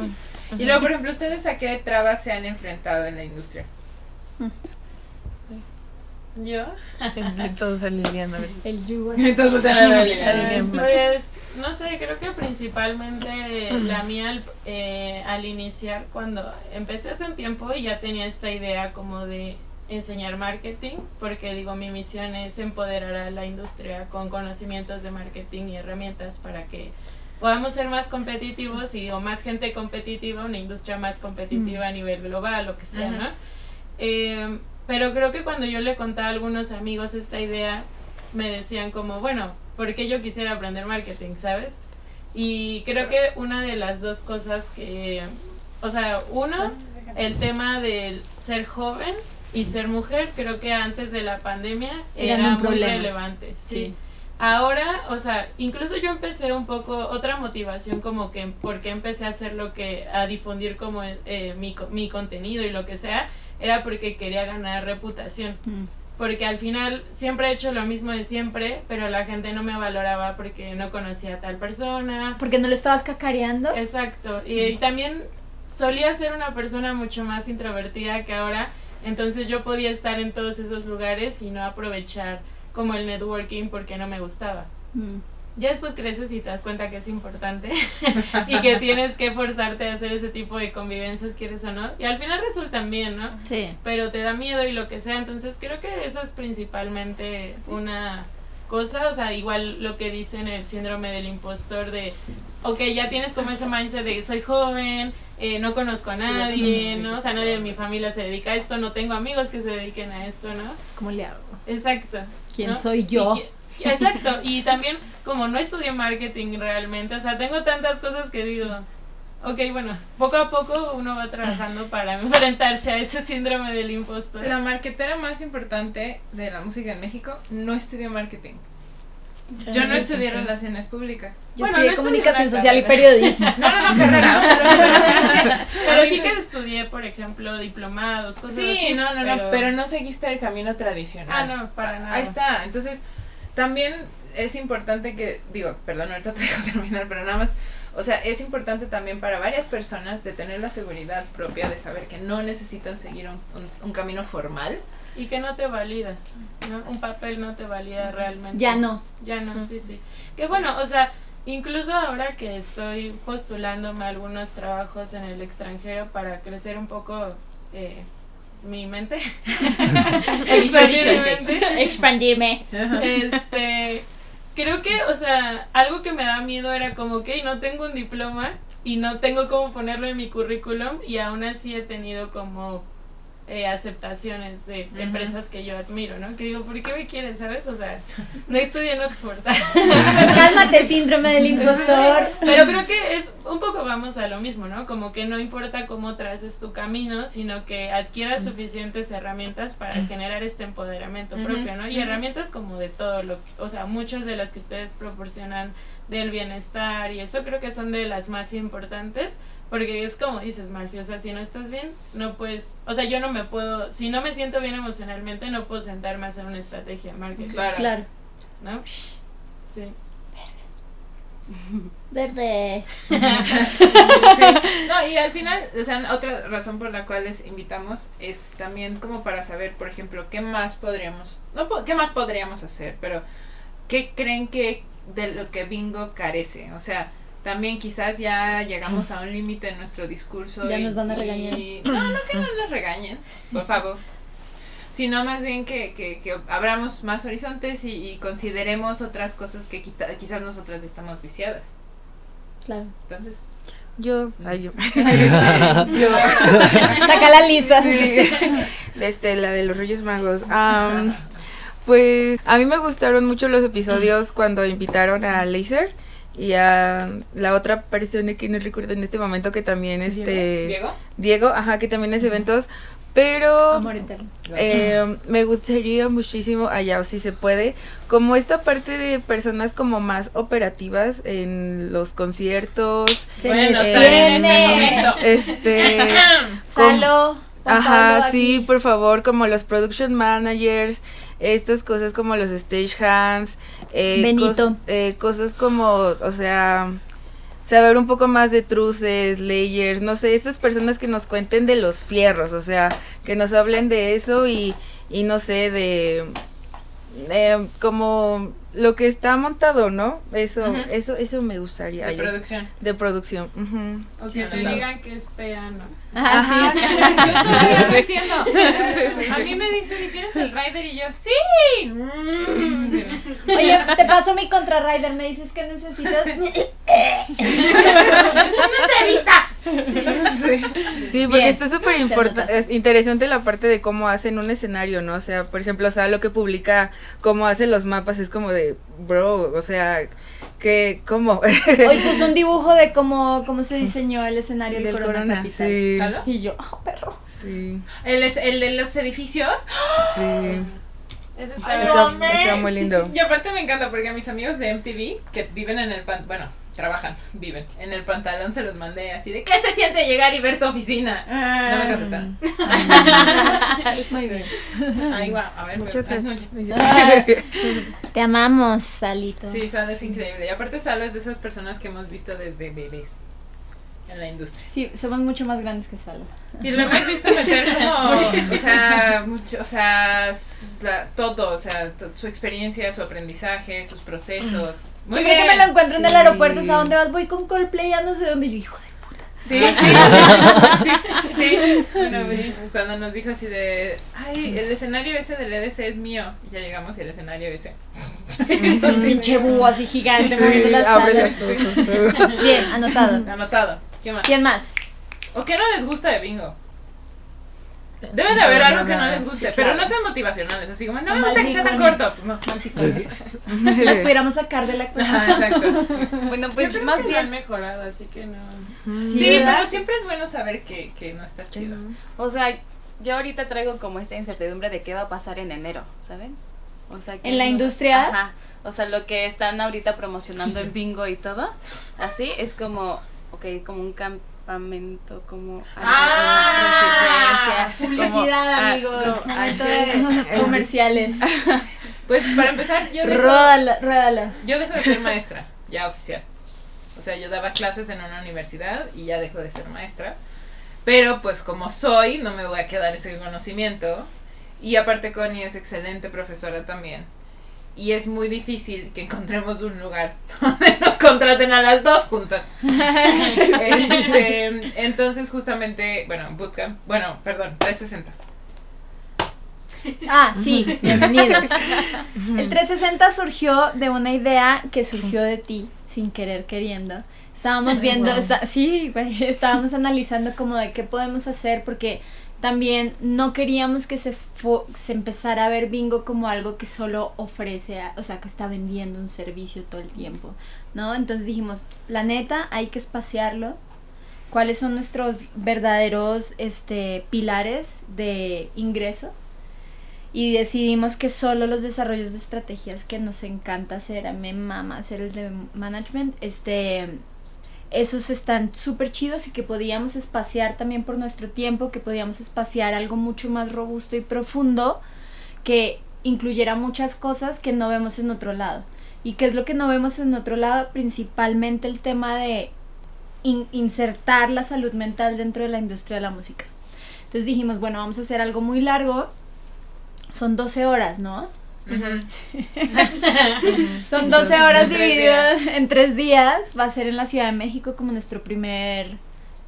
Y luego, por ejemplo, ¿ustedes a qué trabas se han enfrentado en la industria? ¿Yo? [LAUGHS] Todos a ver. El yugo. Alguien más. Pues, no sé, creo que principalmente la mía al, eh, al iniciar, cuando empecé hace un tiempo y ya tenía esta idea como de enseñar marketing, porque digo, mi misión es empoderar a la industria con conocimientos de marketing y herramientas para que podamos ser más competitivos y o más gente competitiva, una industria más competitiva a nivel global, lo que sea. ¿no? Eh, pero creo que cuando yo le contaba a algunos amigos esta idea, me decían como, bueno, ¿por qué yo quisiera aprender marketing, sabes? Y creo que una de las dos cosas que, o sea, uno, el tema del ser joven y ser mujer, creo que antes de la pandemia Eran era un muy problema. relevante, sí. Sí. Ahora, o sea, incluso yo empecé un poco, otra motivación como que, porque empecé a hacer lo que, a difundir como eh, mi, mi contenido y lo que sea, era porque quería ganar reputación. Mm. Porque al final siempre he hecho lo mismo de siempre, pero la gente no me valoraba porque no conocía a tal persona. Porque no lo estabas cacareando. Exacto. Y, y también solía ser una persona mucho más introvertida que ahora, entonces yo podía estar en todos esos lugares y no aprovechar como el networking porque no me gustaba. Mm. Ya después creces y te das cuenta que es importante [LAUGHS] y que tienes que forzarte a hacer ese tipo de convivencias, quieres o no. Y al final resultan bien, ¿no? Sí. Pero te da miedo y lo que sea. Entonces creo que eso es principalmente una cosa. O sea, igual lo que dicen el síndrome del impostor de, ok, ya tienes como ese mindset de soy joven, eh, no conozco a nadie, ¿no? O sea, nadie de mi familia se dedica a esto, no tengo amigos que se dediquen a esto, ¿no? ¿Cómo le hago? Exacto. ¿Quién ¿no? soy yo? [LAUGHS] Exacto, y también como no estudié marketing realmente, o sea, tengo tantas cosas que digo, ok, bueno, poco a poco uno va trabajando para [LAUGHS] enfrentarse a ese síndrome del impostor. La marketera más importante de la música en México no estudió marketing. Yo no estudié relaciones públicas. Yo Bueno, estudié no comunicación estudié social y periodismo. [LAUGHS] No, no, no, carrera. O sea, Pero sí que estudié, por ejemplo, diplomados, cosas así. Sí, no, no, no, pero no seguiste el camino tradicional. Ah, no, para Ah, nada. Ahí está. Entonces, también es importante que, digo, perdón, ahorita te dejo [LAUGHS] terminar, pero nada más, o sea, es importante también para varias personas de tener la seguridad propia de saber que no necesitan seguir un, un- un camino formal. Y que no te valida, ¿no? Un papel no te valida realmente. Ya no. Ya no, sí, sí. Que bueno, o sea, incluso ahora que estoy postulándome a algunos trabajos en el extranjero para crecer un poco eh, mi mente. [LAUGHS] Expandir. Expandirme. Este, creo que, o sea, algo que me da miedo era como que no tengo un diploma y no tengo cómo ponerlo en mi currículum y aún así he tenido como eh, aceptaciones de empresas que yo admiro, ¿no? Que digo, ¿por qué me quieren, sabes? O sea, no estudié en Oxford. [LAUGHS] Cálmate, síndrome del impostor. Pero creo que es un poco vamos a lo mismo, ¿no? Como que no importa cómo traces tu camino, sino que adquieras suficientes herramientas para generar este empoderamiento propio, ¿no? Y herramientas como de todo lo que, o sea, muchas de las que ustedes proporcionan del bienestar y eso creo que son de las más importantes, porque es como dices, Malfi, o sea, si no estás bien, no puedes, o sea, yo no me puedo, si no me siento bien emocionalmente, no puedo sentarme a hacer una estrategia de marketing, Claro. Claro. ¿no? Sí. Verde. Sí. [LAUGHS] No, y al final, o sea, otra razón por la cual les invitamos es también como para saber, por ejemplo, qué más podríamos, no qué más podríamos hacer, pero qué creen que de lo que Bingo carece, o sea, también quizás ya llegamos a un límite en nuestro discurso. Ya y- nos van a y- regañar. No, no que no nos regañen, por favor. Sino más bien que, que, que abramos más horizontes y, y consideremos otras cosas que quita- quizás nosotras estamos viciadas. Claro. Entonces, Yo, ay, yo. [LAUGHS] [LAUGHS] Saca la lista. Sí. Este, la de los Reyes Magos. Am, pues a mí me gustaron mucho los episodios cuando invitaron a Laser y a la otra persona que no recuerdo en este momento que también este Diego. Diego, ajá, que también hace eventos, pero Amor eh, me gustaría muchísimo allá, si se puede, como esta parte de personas como más operativas en los conciertos, Se Bueno, en este [LAUGHS] este, [COUGHS] Salo. Ajá, Pablo sí, por favor, como los production managers, estas cosas como los stage hands, eh, Benito. cos- eh, cosas como, o sea, saber un poco más de truces, layers, no sé, estas personas que nos cuenten de los fierros, o sea, que nos hablen de eso y, y no sé, de eh, como lo que está montado, ¿no? Eso, Ujú. eso, eso me gustaría. De es- producción. de producción. ujú. O que Sí, te sí. digan que es piano. Ajá, sí. [LAUGHS] Yo todavía no entiendo. [LAUGHS] A mí me dicen, ¿y tienes el rider? Y yo, ¡sí! Mm. [LAUGHS] Oye, te paso mi contra rider. Me dices que necesitas. Sí, porque Bien. está súper es interesante la parte de cómo hacen un escenario, ¿no? O sea, por ejemplo, o sea, lo que publica, cómo hacen los mapas, es como de, bro, o sea, que, ¿cómo? [LAUGHS] Hoy puso un dibujo de cómo, cómo se diseñó el escenario del, Del Corona, Corona, Capital. sí. ¿Salo? Y yo, ah, perro. Sí, El, es- el de los edificios. sí, Ese Ay, está no, está, está muy lindo. [LAUGHS] Y aparte me encanta porque a mis amigos de MTV, que viven en el pan, bueno, trabajan, viven, en el pantalón se los mandé así de, ¿qué se siente llegar y ver tu oficina? No me contestaron. Muy bien. Ay, guau, a ver. Muchas pero- gracias. Te amamos, Salito. Sí, Salo es increíble. Y aparte Salo es de esas personas que hemos visto desde bebés en la industria. Sí, somos mucho más grandes que Salo. Y lo hemos visto meter como, [LAUGHS] o sea, mucho, o sea, sus- la- todo, o sea, to- su experiencia, su aprendizaje, sus procesos. Muy Siempre bien. que me lo encuentro en el Sí. aeropuerto, ¿a dónde vas? Voy con Coldplay, a no sé dónde. Yo, hijo de [LAUGHS] Sí, sí, sí, sí. Una vez cuando nos dijo así de, ay, el escenario ese del EDC es mío. Y ya llegamos y el escenario ese. un pinche búho así gigante Sí, las abre todo. Bien, anotado. Anotado. ¿Qué más? ¿Quién más? ¿O qué no les gusta de bingo? Debe de haber No, algo no, que no no. les guste, pero no sean motivacionales, así como, no me gusta que sea tan corto. Pues no. Si las pudiéramos sacar de la Ajá, exacto. Bueno, Pues pues más lo han bien, mejorado, así que no. Sí, ¿verdad? pero siempre es bueno saber que, que no está chido. o sea, yo ahorita traigo como esta incertidumbre de qué va a pasar en enero, ¿saben? O sea, que ¿En la no- industria? Ajá. O sea, lo que están ahorita promocionando en bingo y todo, así es como, ok, como un campamento, como Ah, una residencia. como- Publicidad, ah, amigos. no, Momento así. de [LAUGHS] comerciales. [LAUGHS] Pues para empezar, yo dejo, Ródala, ródala. yo dejo de ser maestra, ya oficial. O sea, yo daba clases en una universidad y ya dejo de ser maestra. Pero pues como soy, no me voy a quedar ese conocimiento. Y aparte Connie es excelente profesora también. Y es muy difícil que encontremos un lugar [LAUGHS] donde nos contraten a las dos juntas. [LAUGHS] Este, entonces justamente, bueno, bootcamp, bueno, perdón, 360. Ah, sí, bienvenidos. El 360 surgió de una idea que surgió de ti, sin querer queriendo. Estábamos [LAUGHS] viendo, está- sí, güey, estábamos analizando como de qué podemos hacer porque también no queríamos que se, se empezara a ver bingo como algo que solo ofrece, a- o sea, que está vendiendo un servicio todo el tiempo, ¿no? Entonces dijimos, la neta, hay que espaciarlo. ¿Cuáles son nuestros verdaderos este, pilares de ingreso? y decidimos que solo los desarrollos de estrategias que nos encanta hacer, a mí mama hacer el de management, este, esos están súper chidos y que podíamos espaciar también por nuestro tiempo, que podíamos espaciar algo mucho más robusto y profundo que incluyera muchas cosas que no vemos en otro lado. ¿Y qué es lo que no vemos en otro lado? Principalmente el tema de in- insertar la salud mental dentro de la industria de la música. Entonces dijimos, bueno, vamos a hacer algo muy largo. Son 12 horas, ¿no? [LAUGHS] Son 12 horas divididas en tres días. Va a ser en la Ciudad de México como nuestro primer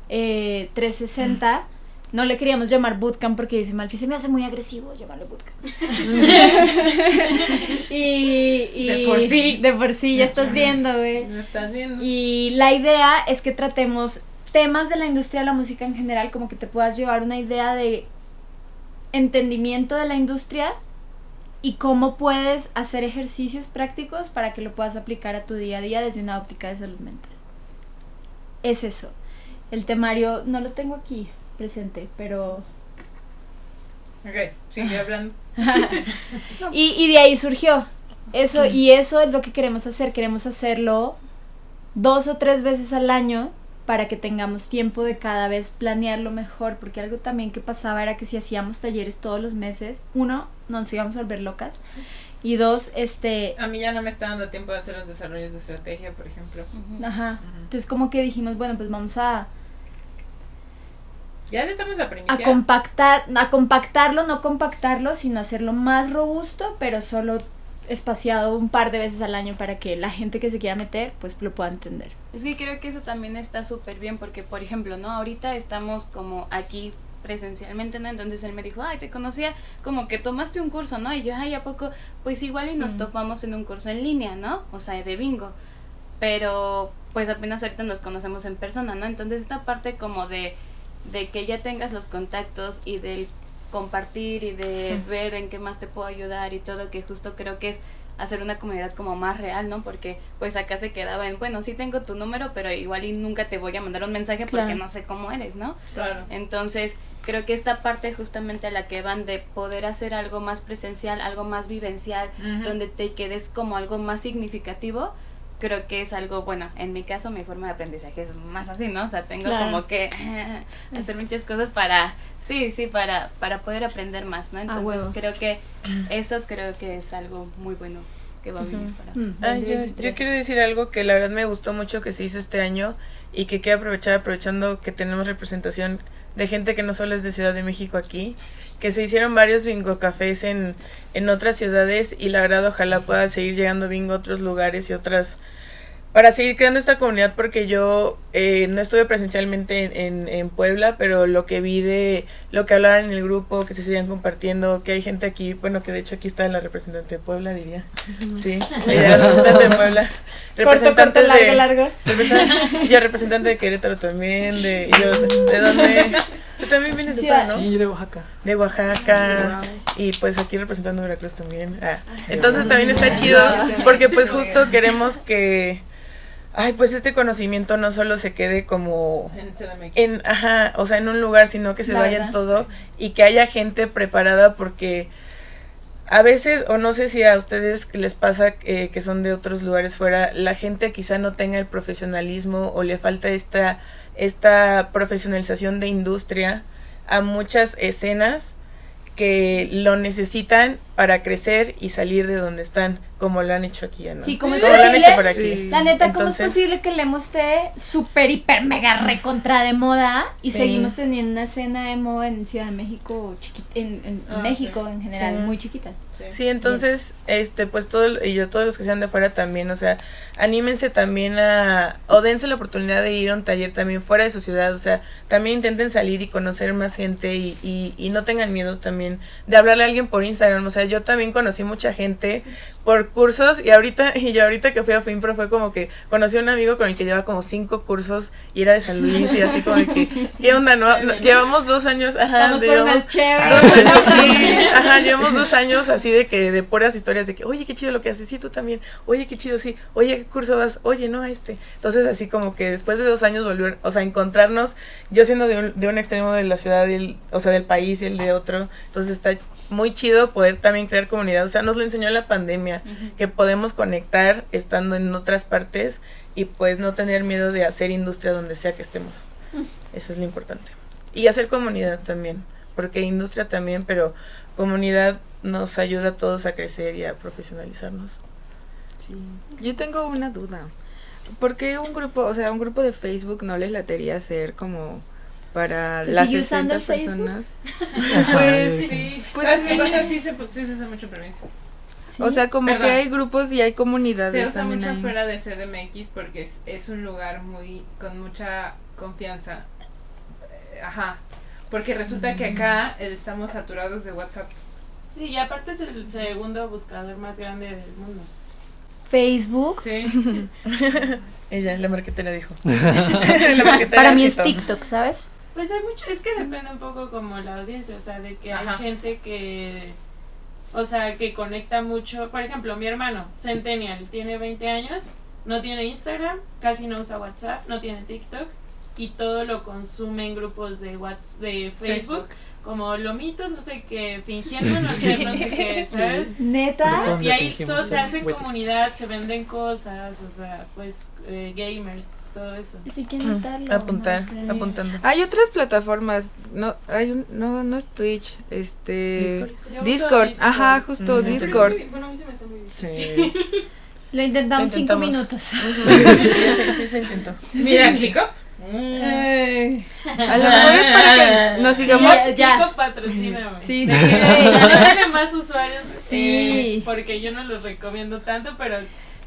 eh, 360. No le queríamos llamar bootcamp porque dice Malfi, se me hace muy agresivo llamarlo bootcamp. [LAUGHS] y, y- De por sí. De por sí, ya estás viendo, güey. ¿Me estás viendo? Y la idea es que tratemos temas de la industria de la música en general, como que te puedas llevar una idea de entendimiento de la industria y cómo puedes hacer ejercicios prácticos para que lo puedas aplicar a tu día a día desde una óptica de salud mental. Es eso. El temario no lo tengo aquí presente, pero... Ok, sigue hablando. [LAUGHS] Y, y de ahí surgió. Eso, y eso es lo que queremos hacer. Queremos hacerlo dos o tres veces al año para que tengamos tiempo de cada vez planearlo mejor. Porque algo también que pasaba era que si hacíamos talleres todos los meses, uno, nos íbamos a volver locas. Y dos, este. A mí ya no me está dando tiempo de hacer los desarrollos de estrategia, por ejemplo. Ajá. Entonces, como que dijimos, bueno, pues vamos a, Ya les damos la a primicia. compactar, a compactarlo, no compactarlo, sino hacerlo más robusto, pero solo espaciado un par de veces al año para que la gente que se quiera meter, pues lo pueda entender. Es que creo que eso también está súper bien porque, por ejemplo, ¿no? Ahorita estamos como aquí presencialmente, ¿no? Entonces él me dijo, ay, te conocía, como que tomaste un curso, ¿no? Y yo, ay, ¿a poco? Pues igual y nos topamos en un curso en línea, ¿no? O sea, de bingo. Pero, pues apenas ahorita nos conocemos en persona, ¿no? Entonces esta parte como de, de que ya tengas los contactos y del compartir y de ver en qué más te puedo ayudar y todo, que justo creo que es hacer una comunidad como más real, ¿no? Porque pues acá se quedaba en, bueno, sí tengo tu número, pero igual y nunca te voy a mandar un mensaje porque no sé cómo eres, ¿no? Claro. Entonces, creo que esta parte justamente a la que van de poder hacer algo más presencial, algo más vivencial, donde te quedes como algo más significativo, creo que es algo, bueno, en mi caso mi forma de aprendizaje es más así, ¿no? O sea, tengo Claro. como que [LAUGHS] hacer muchas cosas para, sí, sí, para, para poder aprender más, ¿no? Entonces, huevo. creo que eso creo que es algo muy bueno que va a venir para Mm. Yo, yo quiero decir algo que la verdad me gustó mucho que se hizo este año y que quiero aprovechar aprovechando que tenemos representación de gente que no solo es de Ciudad de México aquí, que se hicieron varios bingo cafés en, en otras ciudades y la verdad ojalá pueda seguir llegando bingo a otros lugares y otras para seguir creando esta comunidad porque yo eh, no estuve presencialmente en, en, en Puebla, pero lo que vi de lo que hablaban en el grupo, que se seguían compartiendo, que hay gente aquí, bueno, que de hecho aquí está la representante de Puebla, diría. Sí, ella representante de Puebla. [LAUGHS] Corto, corto, Representantes largo, de, largo. representan- yo representante de Querétaro también, de, yo, ¿de dónde? Tú también vienes de fuera, ¿no? Sí, de Oaxaca. De Oaxaca y pues aquí representando Veracruz también. Ah, entonces también está chido porque pues justo queremos que ay, pues este conocimiento no solo se quede como En CDMX. en ajá, o sea, en un lugar, sino que se La vaya en todo y que haya gente preparada porque a veces, o no sé si a ustedes les pasa eh, que son de otros lugares fuera, la gente quizá no tenga el profesionalismo o le falta esta, esta profesionalización de industria a muchas escenas que lo necesitan para crecer y salir de donde están, como lo han hecho aquí, ¿no? Sí, como es Como lo han posible. hecho por aquí. La neta, ¿cómo es posible que Lemo esté súper, hiper, mega recontra de moda y Sí. seguimos teniendo una escena emo en Ciudad de México, chiquita, en, en Ah, México sí. en general, Sí. muy chiquita? Sí, entonces, este, pues todo, el- y yo, todos los que sean de fuera también, o sea, anímense también a, o dense la oportunidad de ir a un taller también fuera de su ciudad, o sea, también intenten salir y conocer más gente y, y, y no tengan miedo también de hablarle a alguien por Instagram, o sea, yo también conocí mucha gente por cursos y ahorita, [LAUGHS] y yo ahorita que fui a FinPro fue como que conocí a un amigo con el que lleva como cinco cursos y era de San Luis y así como que, [LAUGHS] ¿qué onda, no? No, llevamos dos años, ajá, Vamos por llevamos- unas. Dos años, [LAUGHS] sí. Ajá, llevamos dos años así de que de puras historias de que, oye, qué chido lo que haces, sí, tú también, oye, qué chido, sí, oye, ¿qué curso vas? Oye, no, a este. Entonces, así como que después de dos años volver, o sea, encontrarnos, yo siendo de un, de un extremo de la ciudad, y el- o sea, del país y el de otro, entonces está muy chido poder también crear comunidad, o sea, nos lo enseñó la pandemia, que podemos conectar estando en otras partes y pues no tener miedo de hacer industria donde sea que estemos. Eso es lo importante. Y hacer comunidad también, porque industria también, pero comunidad nos ayuda a todos a crecer y a profesionalizarnos. Sí. Yo tengo una duda. ¿Por qué un grupo, o sea, un grupo de Facebook no les latería hacer como para ¿Se las sigue usando 60 el Facebook? personas? [LAUGHS] Pues, Sí. pues ¿Sabes qué sí. pasa? Sí se, pues, sí se usa mucho permiso. O sea, como Perdón. que hay grupos y hay comunidades Se usa también mucho ahí. fuera de CDMX porque es, es un lugar muy con mucha confianza. Eh, Ajá. Porque resulta que acá eh, estamos saturados de WhatsApp. Sí, y aparte es el segundo buscador más grande del mundo. Facebook. Sí. [LAUGHS] Ella, la marquetera dijo. [LAUGHS] La marquetera Para mí es. TikTok, ¿sabes? Pues hay mucho, es que depende un poco como la audiencia, o sea, de que Ajá. hay gente que, o sea, que conecta mucho. Por ejemplo, mi hermano, Centennial, tiene 20 años, no tiene Instagram, casi no usa WhatsApp, no tiene TikTok y todo lo consume en grupos de WhatsApp, de Facebook, como lomitos, no sé qué, fingiendo no [LAUGHS] ser no sé qué, ¿sabes? Neta. ¿Dónde Y ahí todos se hacen comunidad, se venden cosas, o sea, pues eh, gamers, todo eso. Sí, que Mm, anotarlo. Apuntar, apuntando. Hay otras plataformas, no, hay un, no, no es Twitch, este, uso Discord, ajá, justo, Mm. Discord. Bueno, a mí se me hace muy Sí. [LAUGHS] Lo intentamos Lo cinco minutos. Sí, sí, sí se intentó. [LAUGHS] Mira, Ay. A lo mejor es para que [LAUGHS] nos sigamos. Ya, ya. Chico, patrocíname. Sí, sí. tiene más usuarios. Sí. eh, porque yo no los recomiendo tanto, pero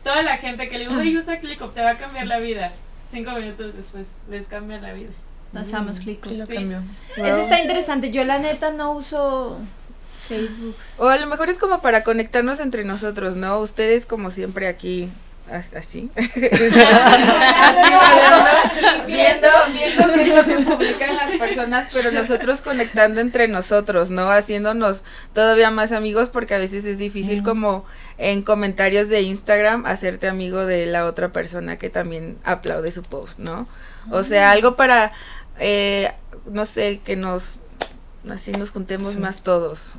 toda la gente que le digo, uy, usa ClickUp, te va a cambiar la vida. Cinco minutos después les cambia la vida. Nos usamos clic. Sí, lo Sí. cambió. Eso está interesante. Yo la neta no uso Facebook. O a lo mejor es como para conectarnos entre nosotros, ¿no? Ustedes como siempre aquí, así. [LAUGHS] así hablando, viendo, viendo qué es lo que publican las personas, pero nosotros conectando entre nosotros, ¿no? Haciéndonos todavía más amigos porque a veces es difícil como en comentarios de Instagram hacerte amigo de la otra persona que también aplaude su post, ¿no? O sea, algo para, eh, no sé, que nos... Así nos juntemos Sí. más todos.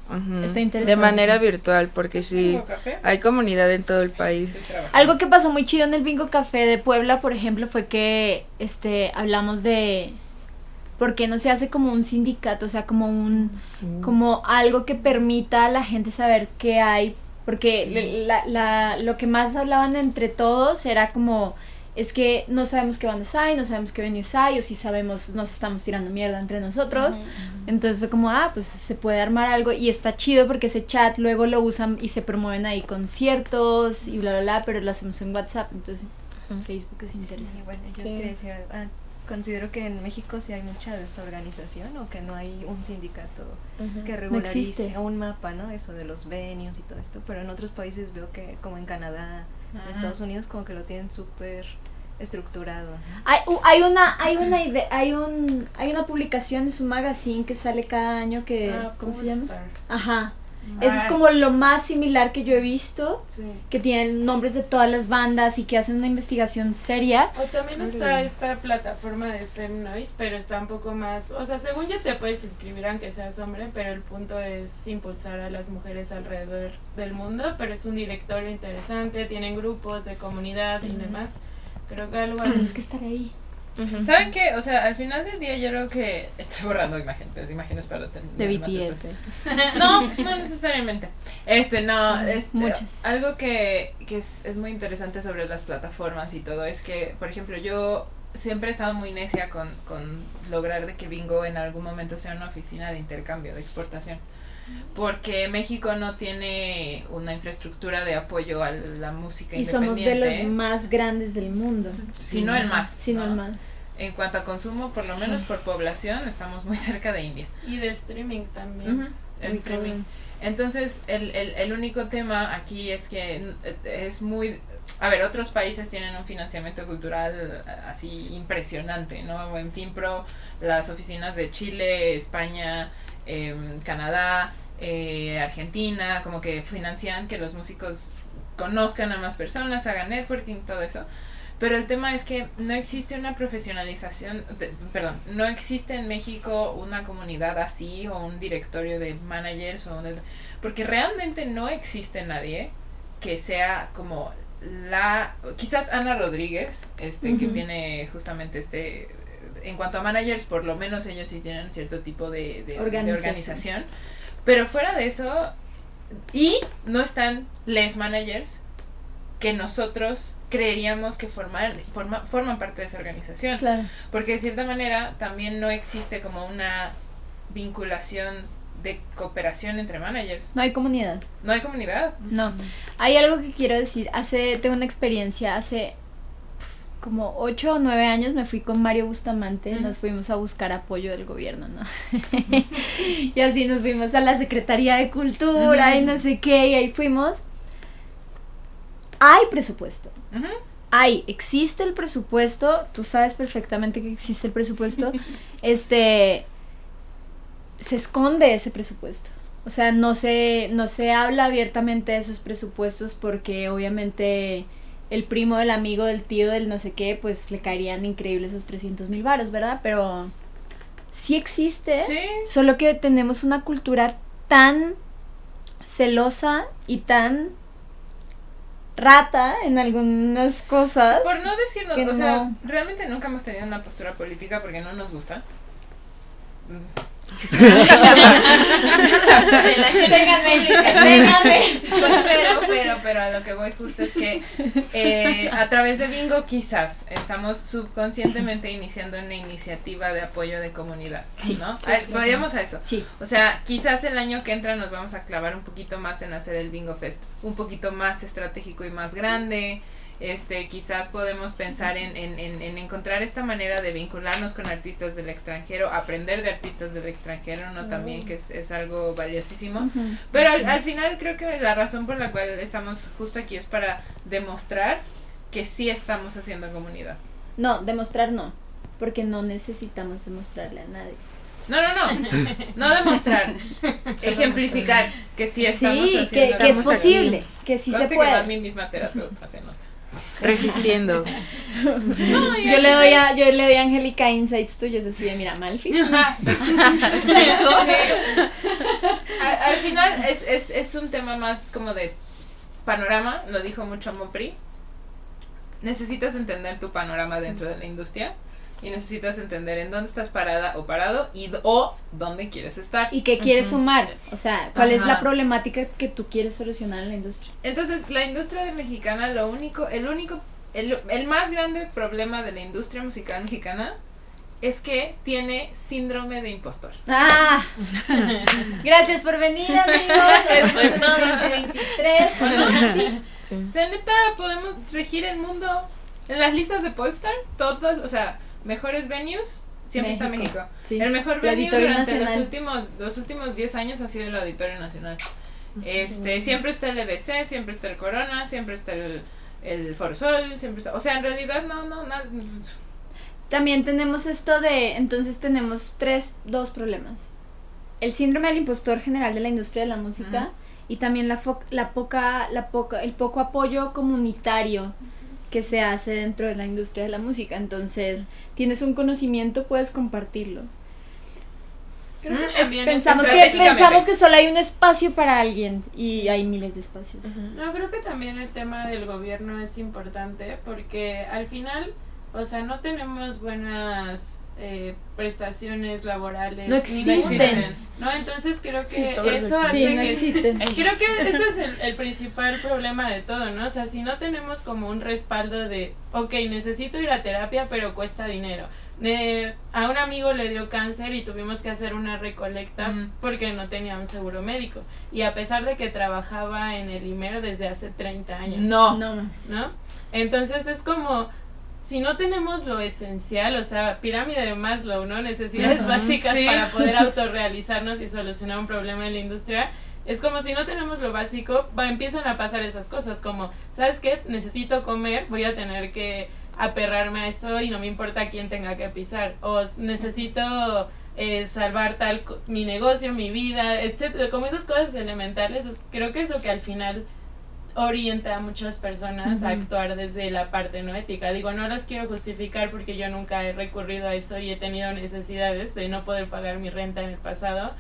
Está interesante. De manera virtual, porque sí, hay comunidad en todo el país. Algo que pasó muy chido en el Bingo Café de Puebla, por ejemplo, fue que este hablamos de por qué no se hace como un sindicato, o sea, como un como algo que permita a la gente saber qué hay, porque le- la, la- lo que más hablaban entre todos era como es que no sabemos qué bandas hay, no sabemos qué venues hay, o si sabemos nos estamos tirando mierda entre nosotros. Entonces fue como, ah, pues se puede armar algo y está chido porque ese chat luego lo usan y se promueven ahí conciertos y bla, bla, bla, pero lo hacemos en WhatsApp, entonces Ujú. Facebook es Sí, interesante. bueno, yo Sí. quería decir, ah, considero que en México sí hay mucha desorganización o que no hay un sindicato que regularice un mapa, ¿no? Eso de los venues y todo esto, pero en otros países veo que como en Canadá, en. Estados Unidos como que lo tienen súper estructurado. ¿no? Hay, hay una, hay una idea, hay un, hay una publicación en su magazine que sale cada año que, Ah, ¿cómo se llama? Ajá. Eso es Ah. como lo más similar que yo he visto, Sí. que tienen nombres de todas las bandas y que hacen una investigación seria. O también está esta plataforma de Femnoise, pero está un poco más, o sea, según ya te puedes inscribir aunque seas hombre, pero el punto es impulsar a las mujeres alrededor del mundo, pero es un directorio interesante, tienen grupos de comunidad y demás. Creo que algo así. Tenemos que estar ahí. ¿Saben qué? O sea, al final del día yo creo que [LAUGHS] estoy borrando imágenes, imágenes para tener De más BTS. eh. No, no necesariamente. Este, no, este, muchas. algo que, que es, es muy interesante sobre las plataformas y todo es que, por ejemplo, yo siempre he estado muy necia con, con lograr de que Bingo en algún momento sea una oficina de intercambio, de exportación. Porque México no tiene una infraestructura de apoyo a la música Y somos de independiente. los más grandes del mundo. Si no el más. Si no el más. En cuanto a consumo, por lo menos por población, estamos muy cerca de India. Y de streaming también. El Muy streaming. Entonces, el, el, el único tema aquí es que eh, es muy... A ver, otros países tienen un financiamiento cultural eh, así impresionante, ¿no? En FinPro, las oficinas de Chile, España, em, Canadá, eh, Argentina, como que financian que los músicos conozcan a más personas, hagan networking, todo eso. Pero el tema es que no existe una profesionalización, de- perdón, no existe en México una comunidad así o un directorio de managers o un- porque realmente no existe nadie que sea como la quizás Ana Rodríguez, este que tiene justamente este en cuanto a managers, por lo menos ellos sí tienen cierto tipo de, de- de Organización. organización. Pero fuera de eso, y no están les managers que nosotros creeríamos que forman, forma, forman parte de esa organización. Claro. Porque de cierta manera también no existe como una vinculación de cooperación entre managers. No hay comunidad. No hay comunidad. No. Hay algo que quiero decir. Hace, tengo una experiencia, hace como 8 o 9 años me fui con Mario Bustamante, nos fuimos a buscar apoyo del gobierno, ¿no? [LAUGHS] y así nos fuimos a la Secretaría de Cultura y no sé qué, y ahí fuimos. Hay presupuesto. Hay, existe el presupuesto, tú sabes perfectamente que existe el presupuesto. [LAUGHS] este se esconde ese presupuesto. O sea, no se, no se habla abiertamente de esos presupuestos porque obviamente el primo del amigo del tío del no sé qué, pues le caerían increíbles esos 300 mil varos, ¿verdad? Pero sí existe, Sí. solo que tenemos una cultura tan celosa y tan rata en algunas cosas. Por no decirnos, Que o sea, realmente nunca hemos tenido una postura política porque no nos gusta. Pero, pero, pero a lo que voy justo es que eh, a través de Bingo quizás estamos subconscientemente iniciando una iniciativa de apoyo de comunidad, Sí. ¿no? Sí, a eso. Sí. O sea, quizás el año que entra nos vamos a clavar un poquito más en hacer el Bingo Fest, un poquito más estratégico y más grande. Este, quizás podemos pensar en, en, en, en encontrar esta manera de vincularnos con artistas del extranjero, aprender de artistas del extranjero, ¿no? También que es, es algo valiosísimo. Pero al, al final creo que la razón por la cual estamos justo aquí es para demostrar que sí estamos haciendo comunidad. No, demostrar no, porque no necesitamos demostrarle a nadie. No, no, no. No demostrar. [LAUGHS] ejemplificar que sí estamos sí, haciendo que, que es aquí. posible, que sí se que puede. mi misma terapeuta, se nota. Resistiendo. [LAUGHS] Yo le doy a, yo le doy a Angélica insights tuyos así de mira, Malfi. [LAUGHS] [LAUGHS] al, al final es, es, es un tema más como de panorama, lo dijo mucho Mopri. Necesitas entender tu panorama dentro de la industria y necesitas entender en dónde estás parada o parado y d- o dónde quieres estar. Y que quieres sumar, o sea, cuál es la problemática que tú quieres solucionar en la industria. Entonces, la industria de mexicana, lo único, el único, el, el más grande problema de la industria musical mexicana es que tiene síndrome de impostor. Ah, [LAUGHS] gracias por venir, amigos. [LAUGHS] Esto es todo. 2023. [LAUGHS] Sí. Sí. O sea, neta, podemos regir el mundo en las listas de Polestar, todos, o sea, mejores venues, siempre está México, sí. El mejor venue durante los últimos, los últimos 10 años ha sido el Auditorio Nacional. Este, siempre está el EDC, siempre está el Corona, siempre está el, el Foro Sol, siempre está, o sea, en realidad no, no, nada. También tenemos esto de, entonces tenemos tres, dos problemas. el síndrome del impostor general de la industria de la música y también la, fo- la poca, la poca, el poco apoyo comunitario que se hace dentro de la industria de la música. Entonces, tienes un conocimiento, puedes compartirlo. Creo que Mm, también es Pensamos que, pensamos que solo hay un espacio para alguien y hay miles de espacios. No, creo que también el tema del gobierno es importante porque al final, o sea, no tenemos buenas eh, prestaciones laborales. No existen. No, entonces creo que eso hace Sí, no que... existen. [LAUGHS] Creo que ese es el, el principal problema de todo, ¿no? O sea, si no tenemos como un respaldo de, ok, necesito ir a terapia, pero cuesta dinero. Ne- a un amigo le dio cáncer y tuvimos que hacer una recolecta Mm. porque no tenía un seguro médico. Y a pesar de que trabajaba en el IMER desde hace 30 años. No. No más. ¿no? Entonces es como, si no tenemos lo esencial, o sea, pirámide de Maslow, ¿no? Necesidades básicas sí. para poder [LAUGHS] autorrealizarnos y solucionar un problema en la industria. Es como si no tenemos lo básico, va, empiezan a pasar esas cosas, como, ¿sabes qué? Necesito comer, voy a tener que aperrarme a esto y no me importa quién tenga que pisar. O necesito eh, salvar tal mi negocio, mi vida, etcétera. Como esas cosas elementales, es- creo que es lo que al final orienta a muchas personas a actuar desde la parte no ética. Digo, no las quiero justificar porque yo nunca he recurrido a eso y he tenido necesidades de no poder pagar mi renta en el pasado,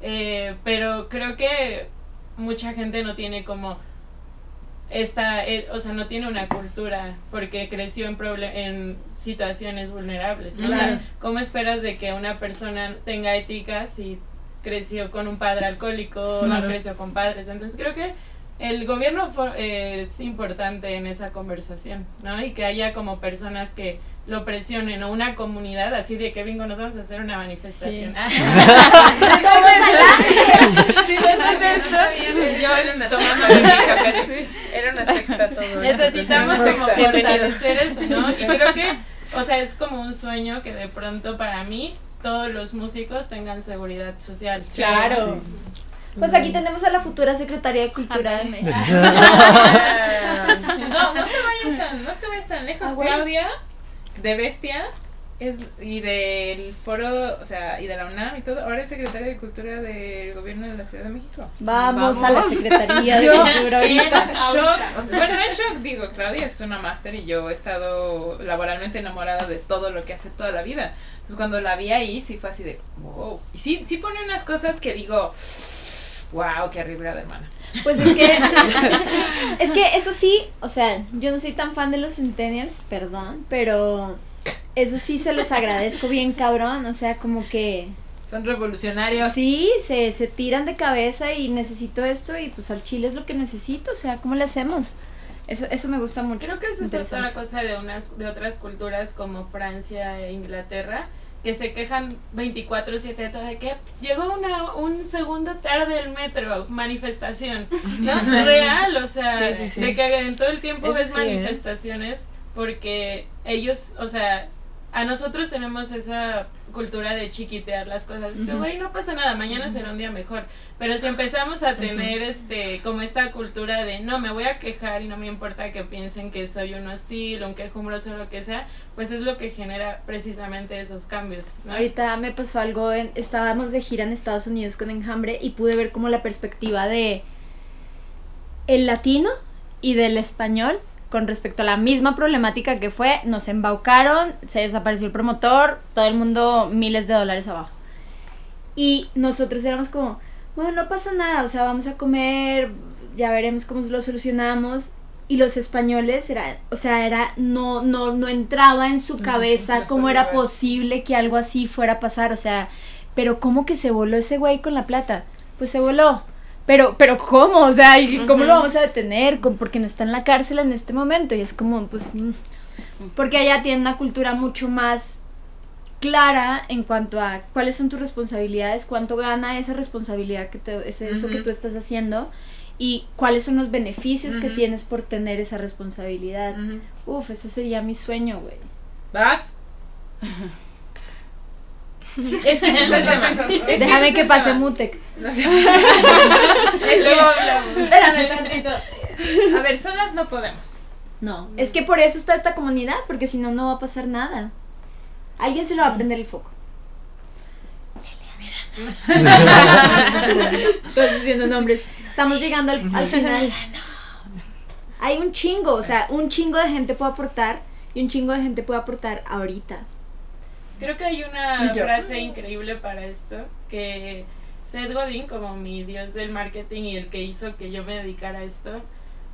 eh, pero creo que mucha gente no tiene como esta, eh, o sea, no tiene una cultura porque creció en, en situaciones vulnerables. ¿no? O sea, Claro. ¿cómo esperas de que una persona tenga ética si creció con un padre alcohólico, no Claro. creció con padres? Entonces creo que el gobierno eh, es importante en esa conversación, ¿no? Y que haya como personas que lo presionen o una comunidad así de que vengo, nos vamos a hacer una manifestación. Si [LAUGHS] no haces esto, Yo era una Era secta todo esto. Necesitamos como fortalecer eso, ¿no? Y creo que, o sea, es como un sueño que de pronto para mí todos los músicos tengan seguridad social. Claro. Pues aquí tenemos a la futura secretaria de Cultura de México. [LAUGHS] No, no te vayas tan, no te vayas tan lejos. Ah, bueno. Claudia, de Bestia, es, y del foro, o sea, y de la UNAM y todo, ahora es secretaria de Cultura del gobierno de la Ciudad de México. Vamos, a la. Secretaría [LAUGHS] de Cultura en ahorita. shock, o sea, bueno, no en shock, digo, Claudia es una máster y yo he estado laboralmente enamorada de todo lo que hace toda la vida. Entonces cuando la vi ahí, sí fue así de, wow. Y sí, sí pone unas cosas que digo, wow, qué arriesgada, hermana. Pues es que, [LAUGHS] es que eso sí, o sea, yo no soy tan fan de los centennials, perdón, pero eso sí se los agradezco bien cabrón, o sea, como que Son revolucionarios. sí, se, se tiran de cabeza y necesito esto y pues al chile es lo que necesito, o sea, ¿cómo le hacemos? Eso, eso me gusta mucho. Creo que eso es otra cosa de unas de otras culturas como Francia e Inglaterra que se quejan 24/7 de todo de que llegó una un segundo tarde el metro, manifestación. No [LAUGHS] es real, o sea, Sí, sí, sí. de que en todo el tiempo Eso ves ¿eh? manifestaciones porque ellos, o sea, a nosotros tenemos esa cultura de chiquitear las cosas. Es que, güey, no pasa nada, mañana será un día mejor. Pero si empezamos a tener este como esta cultura de no, me voy a quejar y no me importa que piensen que soy un hostil, un quejumbroso o lo que sea, pues es lo que genera precisamente esos cambios. ¿no? Ahorita me pasó algo, en, estábamos de gira en Estados Unidos con Enjambre y pude ver como la perspectiva de el latino y del español con respecto a la misma problemática que fue, nos embaucaron, se desapareció el promotor, todo el mundo miles de dólares abajo. Y nosotros éramos como, bueno, no pasa nada, o sea, vamos a comer, ya veremos cómo lo solucionamos. Y los españoles era, o sea, era no no no entraba en su cabeza les cómo era posible que algo así fuera a pasar, o sea, pero cómo que se voló ese güey con la plata? Pues se voló. Pero pero cómo? O sea, ¿y cómo lo vamos a detener? Porque no está en la cárcel en este momento y es como pues mm, porque allá tienen una cultura mucho más clara en cuanto a cuáles son tus responsabilidades, cuánto gana esa responsabilidad que te, ese- eso que tú estás haciendo y cuáles son los beneficios que tienes por tener esa responsabilidad. Uf, ese sería mi sueño, güey. ¿Vas? [LAUGHS] es que ese es el tema. Es Déjame que el pase tema. Mutec. Es que-. Espérame tantito. A ver, solas no podemos. No, es que por eso está esta comunidad, porque si no, no va a pasar nada. Alguien se lo va a prender el foco. [LAUGHS] Todos diciendo nombres. Estamos llegando al, al final. [LAUGHS] Hay un chingo, o sea, un chingo de gente puede aportar y un chingo de gente puede aportar ahorita. Creo que hay una frase increíble para esto, que Seth Godin, como mi dios del marketing y el que hizo que yo me dedicara a esto,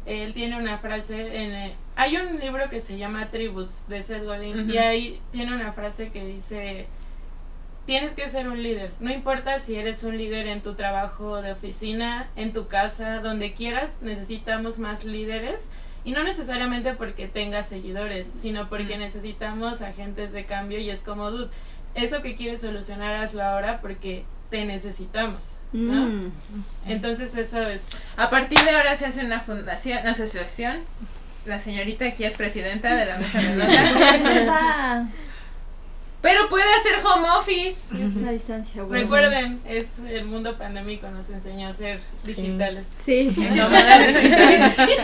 él tiene una frase en... eh, hay un libro que se llama Tribus de Seth Godin y ahí tiene una frase que dice, tienes que ser un líder, no importa si eres un líder en tu trabajo de oficina, en tu casa, donde quieras, necesitamos más líderes. Y no necesariamente porque tengas seguidores, sino porque necesitamos agentes de cambio y es como, dude, eso que quieres solucionar hazlo ahora porque te necesitamos, ¿no? Mm. Entonces eso es... A partir de ahora se hace una fundación, una asociación. La señorita aquí es presidenta de la mesa redonda. [LAUGHS] [LAUGHS] Pero puede hacer home office. es la distancia, güey. Recuerden, es el mundo pandémico nos enseñó a ser digitales. Sí. Digitales.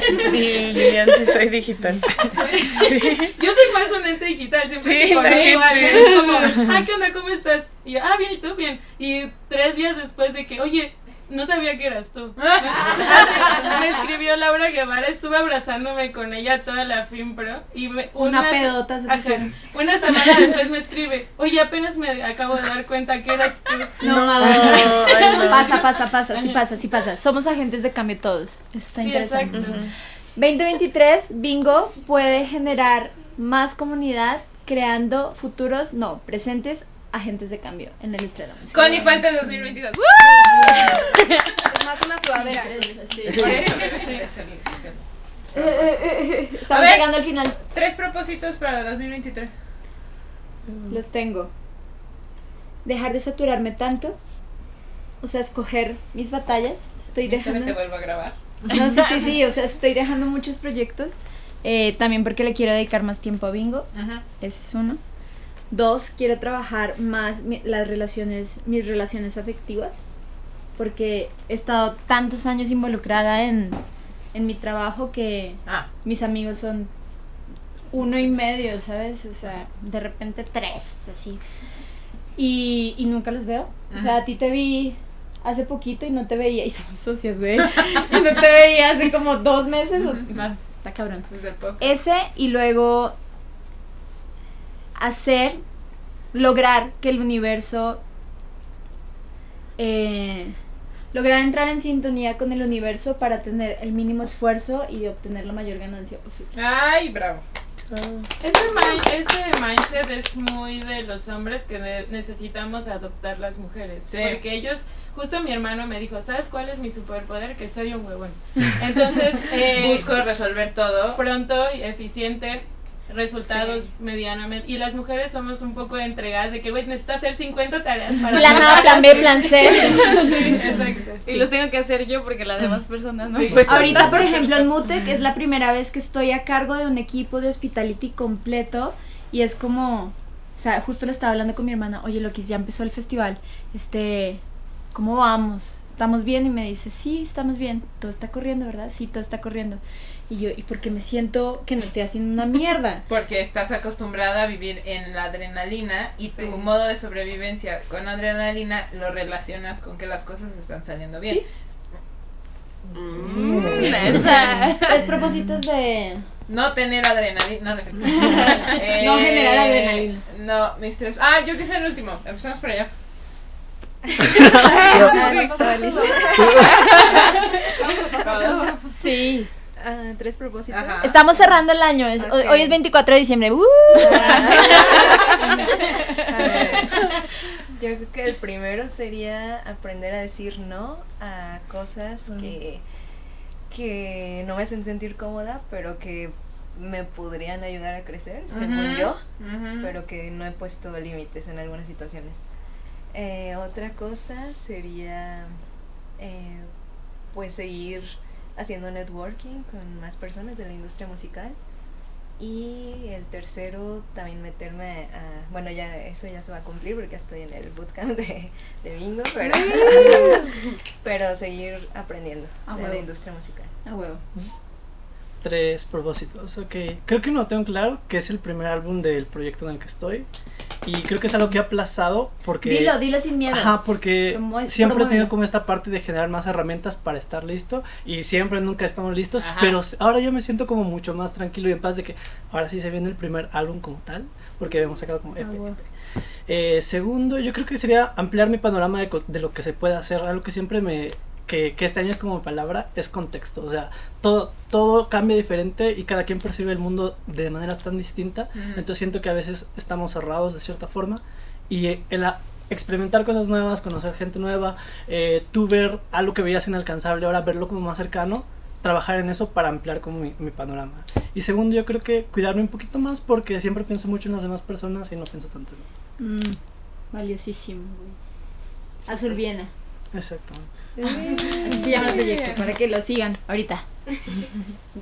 [LAUGHS] Y Lilian, sí soy digital. Yo soy más un ente digital, siempre Sí, sí, sí. Es como, ah, ¿qué onda? ¿Cómo estás? Y yo, ah, bien, ¿y tú? Bien. Y tres días después de que, oye, no sabía que eras tú. [LAUGHS] me escribió Laura Guevara, estuve abrazándome con ella toda la FIMPRO y me, Una se- pedota se Ajá. Una semana después me escribe, oye, apenas me acabo de dar cuenta que eras tú. [LAUGHS] No, No, mames. ay, no. Pasa, pasa, pasa, sí pasa, sí pasa. Somos agentes de cambio todos. Eso está Sí, interesante. exacto. 2023, Bingo puede generar más comunidad creando futuros, no, presentes agentes de cambio en la industria de la música. Con Infante 2022. Es más una sudadera. Sí. Por eso Estamos ver. llegando al final. Tres propósitos para 2023. Los tengo. Dejar de saturarme tanto. O sea, escoger mis batallas. Estoy dejando. te vuelvo a grabar. No, sí, sí, sí. O sea, estoy dejando muchos proyectos. eh, también porque le quiero dedicar más tiempo a Bingo. Ajá. Ese es uno. Dos, quiero trabajar más mi- las relaciones, mis relaciones afectivas. Porque he estado tantos años involucrada en, en mi trabajo que Ah, mis amigos son uno y medio, ¿sabes? O sea, de repente tres, así. Y, y nunca los veo. O sea, a ti te vi hace poquito y no te veía. Y somos socias, güey. [LAUGHS] y no te veía hace como dos meses o más. Está cabrón. desde el pop. Ese y luego hacer, lograr que el universo, eh, lograr entrar en sintonía con el universo para tener el mínimo esfuerzo y obtener la mayor ganancia posible. Ay, bravo. Ese, mi- ese mindset es muy de los hombres que ne- necesitamos adoptar las mujeres. Sí. Porque ellos, justo mi hermano me dijo, ¿sabes cuál es mi superpoder? Que soy un huevón. [LAUGHS] Entonces, eh, Busco resolver todo. pronto y eficiente, resultados medianamente. Y las mujeres somos un poco entregadas de que, güey, necesitas hacer 50 tareas para... Plan A, plan B, plan C. [LAUGHS] Sí, exacto. Y los tengo que hacer yo porque las demás personas no. Sí. pueden. Ahorita, por ejemplo, en Mutec es la primera vez que estoy a cargo de un equipo de hospitality completo y es como, o sea, justo le estaba hablando con mi hermana, oye, Lokis, ya empezó el festival, este, ¿cómo vamos? ¿Estamos bien? Y me dice, sí, estamos bien, todo está corriendo, ¿verdad? Sí, todo está corriendo. Y yo, ¿y porque me siento que no estoy haciendo una mierda? [LAUGHS] Porque estás acostumbrada a vivir en la adrenalina y tu modo de sobrevivencia con adrenalina lo relacionas con que las cosas están saliendo bien. Sí. Mm, [LAUGHS] esa. Tres propósitos de... No tener adrenalina. No, no es cierto. [LAUGHS] No generar adrenalina. No, mis tres. Ah, yo que sé el último. Empezamos por allá. Ah, no. Sí. Ah, tres propósitos. Ajá. Estamos cerrando el año, es- hoy- es 24 de diciembre. ¡Uh! A [LAUGHS] ver, yo creo que el primero sería aprender a decir no a cosas que, que no me hacen sentir cómoda, pero que me podrían ayudar a crecer, según yo, pero que no he puesto límites en algunas situaciones. Eh, otra cosa sería eh, pues seguir haciendo networking con más personas de la industria musical. Y el tercero, también meterme a... Bueno, ya eso ya se va a cumplir porque estoy en el bootcamp de, de bingo, pero, [LAUGHS] pero seguir aprendiendo A de huevo. la industria musical. A huevo. Tres propósitos. Ok, creo que uno lo tengo claro, que es el primer álbum del proyecto en el que estoy. Y creo que es algo que he aplazado porque... Dilo, dilo sin miedo. Ajá, porque siempre he tenido promueve. como esta parte de generar más herramientas para estar listo y siempre nunca estamos listos, Ajá. pero ahora yo me siento como mucho más tranquilo y en paz de que ahora sí se viene el primer álbum como tal, porque hemos sacado como EP. Ah, wow. EP. Eh, segundo, yo creo que sería ampliar mi panorama de lo que se puede hacer, algo que siempre me... Que, que este año es como palabra, es contexto. O sea, todo, todo cambia diferente y cada quien percibe el mundo de manera tan distinta. Ujú. Entonces siento que a veces estamos cerrados de cierta forma y eh, el a- experimentar cosas nuevas, conocer gente nueva, eh, tú ver algo que veías inalcanzable, ahora verlo como más cercano, trabajar en eso para ampliar como mi, mi panorama. Y segundo, yo creo que cuidarme un poquito más porque siempre pienso mucho en las demás personas y no pienso tanto en mí. Mm, valiosísimo, güey. Azul Viena. Exactamente. Así se llama el proyecto, para que lo sigan ahorita.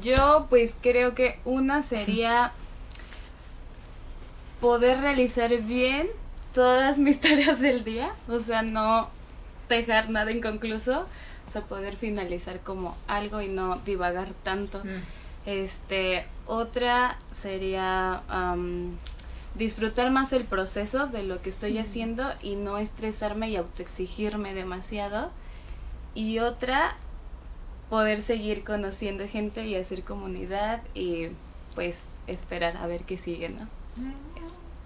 Yo pues creo que una sería poder realizar bien todas mis [LAUGHS] tareas del día, o sea, no dejar nada inconcluso, o sea, poder finalizar como algo y no divagar tanto. Mm. Este, otra sería am, disfrutar más el proceso de lo que estoy haciendo y no estresarme y autoexigirme demasiado. Y otra, poder seguir conociendo gente y hacer comunidad y pues esperar a ver qué sigue, ¿no?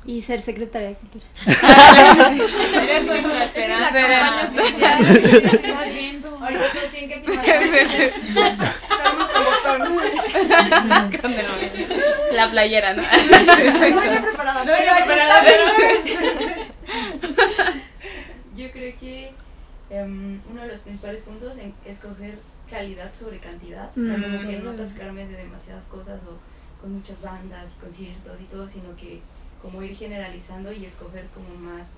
Y ser secretaria de cultura. [LAUGHS] Eres nuestra esperanza. La campaña oficial. Ahorita tienen que. Estamos con botón. La playera, ¿no? No venía preparada. No venía preparada, Yo creo que em, uno de los principales puntos es escoger calidad sobre cantidad. O sea, como que no atascarme de demasiadas cosas o con muchas bandas y conciertos y todo, sino que como ir generalizando y escoger como más,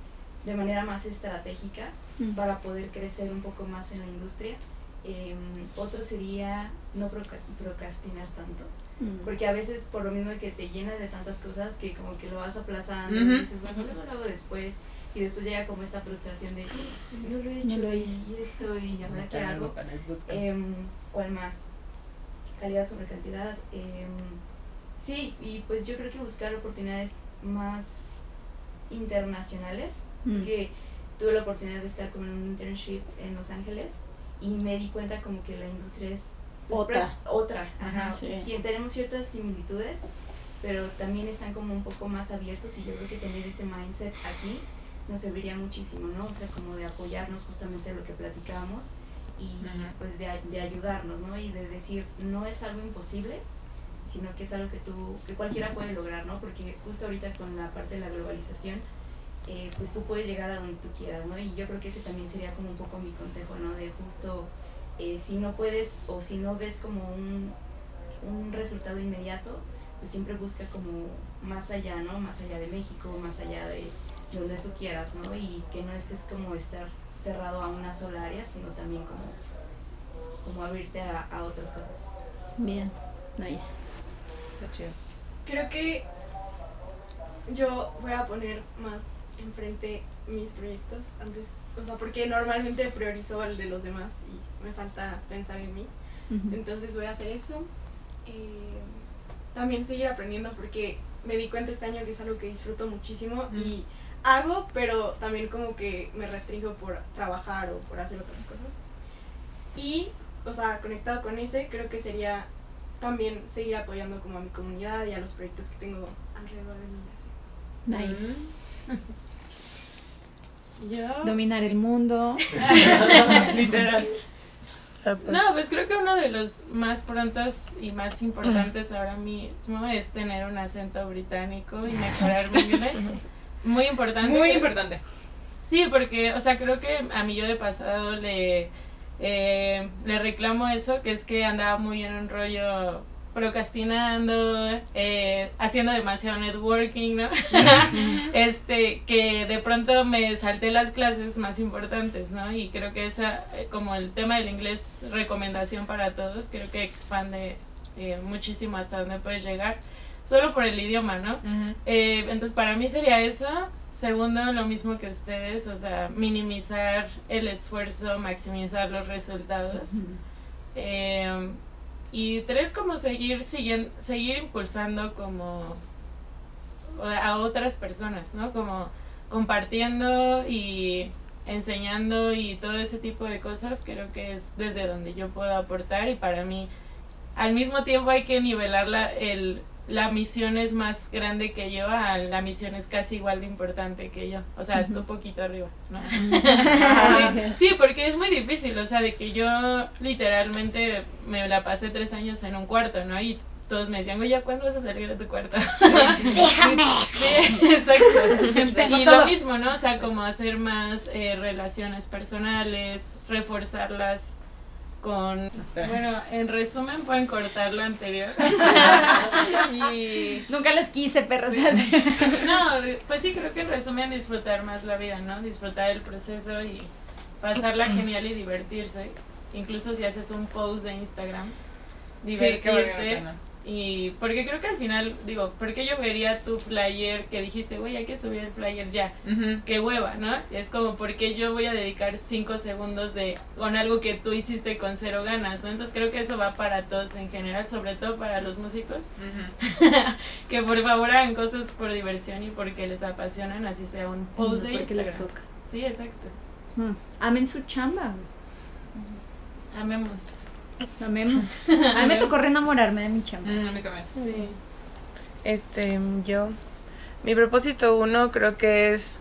de manera más estratégica Mm. para poder crecer un poco más en la industria. Em, otro sería no procrastinar tanto. Mm. Porque a veces por lo mismo de que te llenas de tantas cosas que como que lo vas aplazando y dices, bueno, luego lo hago después. Y después llega como esta frustración de, no lo he hecho No lo y- hice. y esto y ahora qué Algo hago. Em, ¿Cuál más? Calidad sobre cantidad. em, sí, y pues yo creo que buscar oportunidades más internacionales. Mm. Porque tuve la oportunidad de estar como en un internship en Los Ángeles y me di cuenta como que la industria es pues, Otra. otra, ajá. Sí. Tenemos ciertas similitudes, pero también están como un poco más abiertos y yo creo que tener ese mindset aquí nos serviría muchísimo, ¿no? O sea, como de apoyarnos justamente lo que platicábamos y Ajá. pues de, de ayudarnos, ¿no? Y de decir, no es algo imposible, sino que es algo que tú, que cualquiera puede lograr, ¿no? Porque justo ahorita con la parte de la globalización, eh, pues tú puedes llegar a donde tú quieras, ¿no? Y yo creo que ese también sería como un poco mi consejo, ¿no? De justo, eh, si no puedes o si no ves como un, un resultado inmediato, pues siempre busca como más allá, ¿no? Más allá de México, más allá de donde tú quieras, ¿no? Y que no estés como estar cerrado a una sola área, sino también como, como abrirte a, a otras cosas. Bien, nice. Está chido. Creo que yo voy a poner más enfrente mis proyectos antes, o sea, porque normalmente priorizo el de los demás y me falta pensar en mí. Ujú. Entonces voy a hacer eso. Eh, también seguir aprendiendo porque me di cuenta este año que es algo que disfruto muchísimo y hago, pero también como que me restringo por trabajar o por hacer otras cosas. Y, o sea, conectado con ese, creo que sería también seguir apoyando como a mi comunidad y a los proyectos que tengo alrededor de mí. así. Nice. [LAUGHS] Yo. Dominar el mundo. [LAUGHS] Literal. Ah, pues, No, pues creo que uno de los más prontos y más importantes ahora mismo es tener un acento británico y mejorar mi inglés. [LAUGHS] Muy importante. Muy importante. Sí, porque, o sea, creo que a mi yo de pasado le, eh, le reclamo eso, que es que andaba muy en un rollo procrastinando, eh, haciendo demasiado networking, ¿no? [LAUGHS] [LAUGHS] este, que de pronto me salté las clases más importantes, ¿no? Y creo que esa, eh, como el tema del inglés, recomendación para todos, creo que expande eh, muchísimo hasta donde puedes llegar, solo por el idioma, ¿no? Eh, entonces, para mí sería eso. Segundo, lo mismo que ustedes, o sea, minimizar el esfuerzo, maximizar los resultados. Eh, y tres, como seguir, siguen, seguir impulsando como a otras personas, ¿no? Como compartiendo y enseñando y todo ese tipo de cosas, creo que es desde donde yo puedo aportar y para mí al mismo tiempo hay que nivelar la, el, la misión es más grande que yo, a la misión es casi igual de importante que yo. O sea, tú poquito arriba, ¿no? [LAUGHS] sí, porque es muy difícil, o sea, de que yo literalmente me la pasé tres años en un cuarto, ¿no? Y todos me decían, oye, ¿cuándo vas a salir de tu cuarto? [LAUGHS] Déjame. Sí, exacto. y lo mismo, ¿no? O sea, como hacer más eh, relaciones personales, reforzarlas con... Bueno, en resumen pueden cortar lo anterior. [LAUGHS] y... Nunca los quise, perros. no, pues sí, creo que en resumen disfrutar más la vida, ¿no? Disfrutar el proceso y pasarla genial y divertirse. Incluso si haces un post de Instagram, divertirte. Y porque creo que al final, digo, porque yo vería tu flyer que dijiste, güey, hay que subir el flyer ya. Qué hueva, ¿no? Es como, porque yo voy a dedicar cinco segundos de con algo que tú hiciste con cero ganas, ¿no? Entonces creo que eso va para todos en general, sobre todo para los músicos. [LAUGHS] que por favor hagan cosas por diversión y porque les apasionan, así sea un post de Instagram. les toca. Sí, exacto. Amen su chamba. Amemos. Amemos. A mí me tocó reenamorarme de mi chamba. Mm, a mí también. Sí. Este, yo. Mi propósito uno creo que es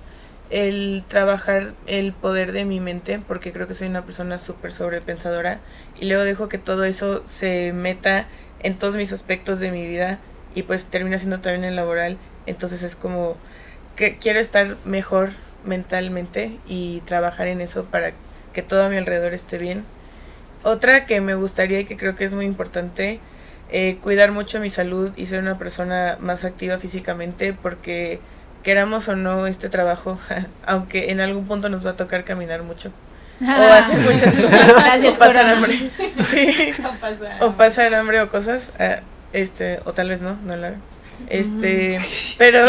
el trabajar el poder de mi mente, porque creo que soy una persona súper sobrepensadora. Y luego dejo que todo eso se meta en todos mis aspectos de mi vida y pues termina siendo también el laboral. Entonces es como que quiero estar mejor mentalmente y trabajar en eso para que todo a mi alrededor esté bien otra que me gustaría y que creo que es muy importante, eh, cuidar mucho mi salud y ser una persona más activa físicamente porque queramos o no este trabajo, [LAUGHS] aunque en algún punto nos va a tocar caminar mucho. o hacer muchas [LAUGHS] cosas. o pasar hambre. [LAUGHS] o, pasar. hambre o cosas. Ah, este, o tal vez no, no hago. Este, pero,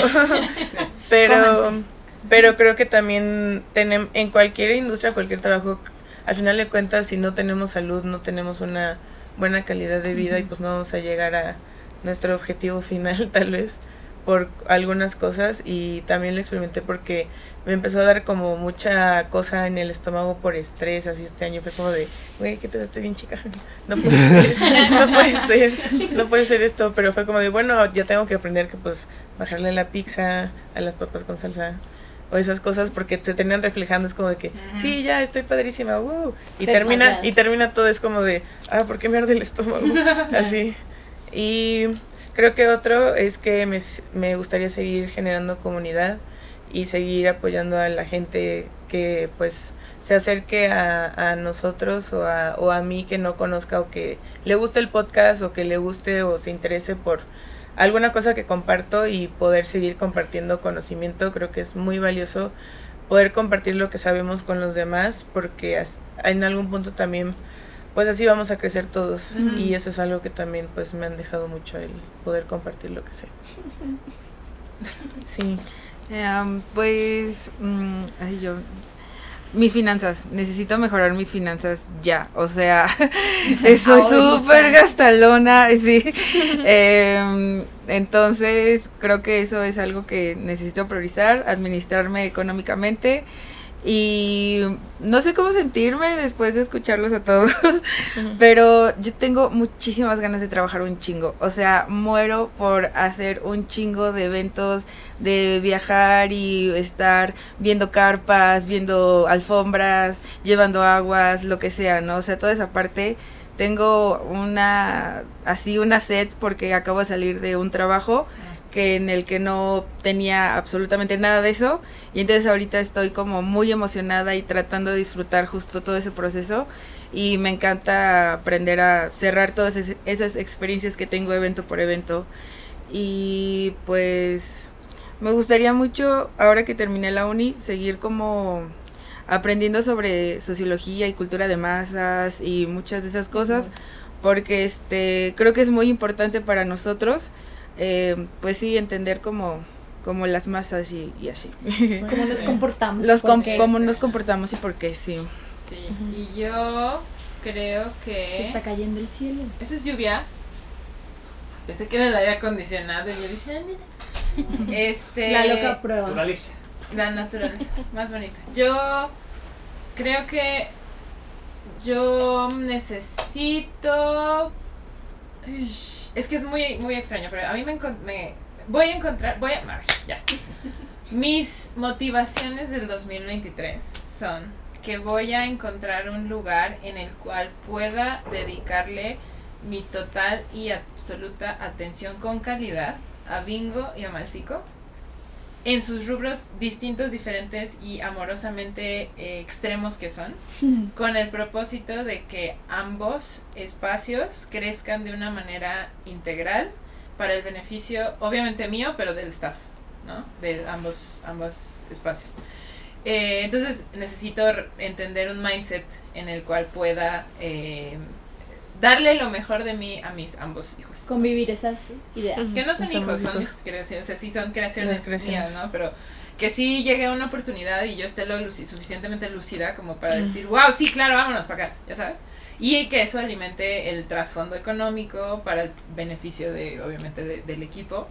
pero, pero creo que también tenemos, en cualquier industria, cualquier trabajo, al final de cuentas, si no tenemos salud, no tenemos una buena calidad de vida y pues no vamos a llegar a nuestro objetivo final [LAUGHS] tal vez por algunas cosas. Y también lo experimenté porque me empezó a dar como mucha cosa en el estómago por estrés, así este año fue como de, güey, qué pedo, estoy bien chica, [LAUGHS] no puede ser, [LAUGHS] no puede ser, no puede ser esto, pero fue como de, bueno, ya tengo que aprender que pues bajarle la pizza a las papas con salsa, o esas cosas porque te terminan reflejando es como de que sí ya estoy padrísima uh", y termina y termina todo es como de ah por qué me arde el estómago [LAUGHS] así. Y creo que otro es que me, me gustaría seguir generando comunidad y seguir apoyando a la gente que pues se acerque a, a nosotros o a, o a mí que no conozca o que le guste el podcast o que le guste o se interese por alguna cosa que comparto y poder seguir compartiendo conocimiento. Creo que es muy valioso poder compartir lo que sabemos con los demás porque en algún punto también pues así vamos a crecer todos y eso es algo que también pues me han dejado mucho el poder compartir lo que sé. [LAUGHS] Sí. Em, pues, mm, ay, yo mis finanzas, necesito mejorar mis finanzas ya, o sea, [LAUGHS] soy súper gastalona, sí. Em, entonces, creo que eso es algo que necesito priorizar, administrarme económicamente y no sé cómo sentirme después de escucharlos a todos, [LAUGHS] pero yo tengo muchísimas ganas de trabajar un chingo. O sea, muero por hacer un chingo de eventos, de viajar y estar viendo carpas, viendo alfombras, llevando aguas, lo que sea, ¿no? O sea, toda esa parte. Tengo una, así una set porque acabo de salir de un trabajo que en el que no tenía absolutamente nada de eso. Y entonces ahorita estoy como muy emocionada y tratando de disfrutar justo todo ese proceso. Y me encanta aprender a cerrar todas esas experiencias que tengo evento por evento. Y pues me gustaría mucho ahora que terminé la uni seguir como aprendiendo sobre sociología y cultura de masas y muchas de esas cosas. Porque este creo que es muy importante para nosotros eh, pues sí, entender como, como las masas y, así. [LAUGHS] Cómo nos comportamos. Los cómo nos comportamos y por qué, sí. Sí, y yo creo que... Se está cayendo el cielo. ¿Eso es lluvia? Pensé que era el aire acondicionado y yo dije, ah, mira. [LAUGHS] Este... La loca prueba. Naturaleza. La naturaleza, más bonita. Yo creo que yo necesito... Es que es muy, muy extraño, pero a mí me, me voy a encontrar, voy a, a. Mis motivaciones del 2023 son que voy a encontrar un lugar en el cual pueda dedicarle mi total y absoluta atención con calidad a Bingo y a Malfico en sus rubros distintos, diferentes y amorosamente eh, extremos que son, con el propósito de que ambos espacios crezcan de una manera integral para el beneficio, obviamente mío, pero del staff, ¿no? De ambos, ambos espacios. Eh, entonces necesito entender un mindset en el cual pueda eh, darle lo mejor de mí a mis ambos hijos. Convivir esas ideas. Que no son hijos, son hijos. creaciones, o sea, sí son creaciones creaciones. mías, ¿no? Pero que sí llegue una oportunidad y yo esté lo luci- suficientemente lúcida como para decir, wow, sí, claro, vámonos para acá, ya sabes. Y que eso alimente el trasfondo económico para el beneficio de, obviamente, de- del equipo.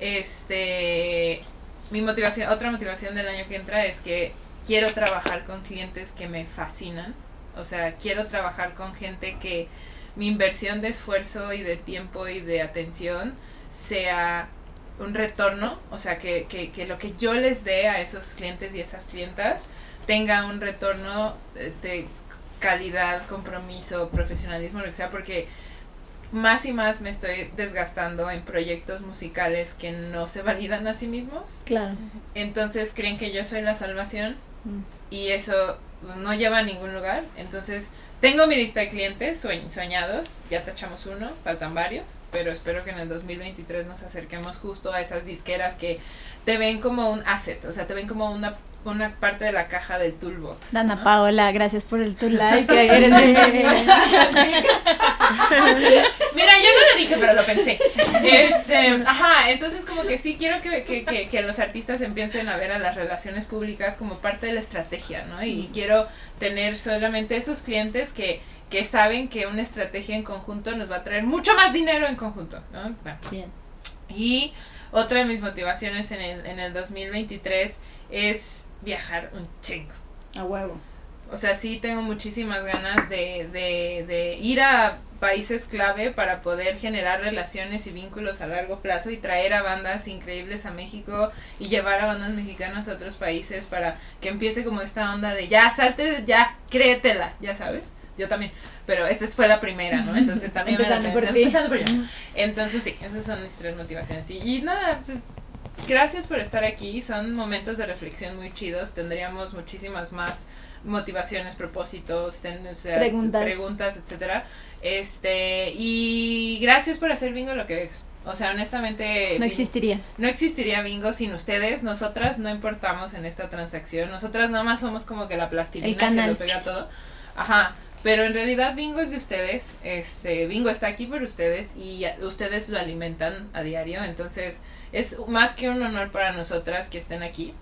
Este, mi motivación, otra motivación del año que entra es que quiero trabajar con clientes que me fascinan. O sea, quiero trabajar con gente que mi inversión de esfuerzo y de tiempo y de atención sea un retorno, o sea, que, que, que lo que yo les dé a esos clientes y esas clientas tenga un retorno eh, de calidad, compromiso, profesionalismo, lo que sea, porque más y más me estoy desgastando en proyectos musicales que no se validan a sí mismos. Claro. Entonces creen que yo soy la salvación y eso no lleva a ningún lugar. Entonces tengo mi lista de clientes soñados, ya tachamos uno, faltan varios, pero espero que en el 2023 nos acerquemos justo a esas disqueras que te ven como un asset, o sea, te ven como una, una parte de la caja del toolbox. Dana ¿no? Paola, gracias por el tu like. Eres [LAUGHS] mi- Mira, yo no lo dije, pero lo pensé. Este, ajá, entonces como que sí quiero que, que, que, que los artistas empiecen a ver a las relaciones públicas como parte de la estrategia, ¿no? Y quiero tener solamente esos clientes que, que saben que una estrategia en conjunto nos va a traer mucho más dinero en conjunto, ¿no? Bien. Y otra de mis motivaciones en el, en el 2023 es viajar un chingo. A huevo. O sea, sí tengo muchísimas ganas de, de, de ir a países clave para poder generar relaciones y vínculos a largo plazo y traer a bandas increíbles a México y llevar a bandas mexicanas a otros países para que empiece como esta onda de ya, salte, ya, créetela, ya sabes. Yo también, pero esta fue la primera, ¿no? Entonces también Empezando por empezando por yo. Entonces sí, esas son mis tres motivaciones. Y, y nada, pues, gracias por estar aquí. Son momentos de reflexión muy chidos. Tendríamos muchísimas más motivaciones, propósitos, ten- o sea, Preguntas. preguntas, etcétera. Este, y gracias por hacer bingo lo que es. O sea, honestamente No existiría. no existiría bingo sin ustedes. Nosotras no importamos en esta transacción. Nosotras nada más somos como que la plastilina El que lo pega todo. Ajá. Pero en realidad bingo es de ustedes. Este, bingo está aquí por ustedes y ustedes lo alimentan a diario. Entonces es más que un honor para nosotras que estén aquí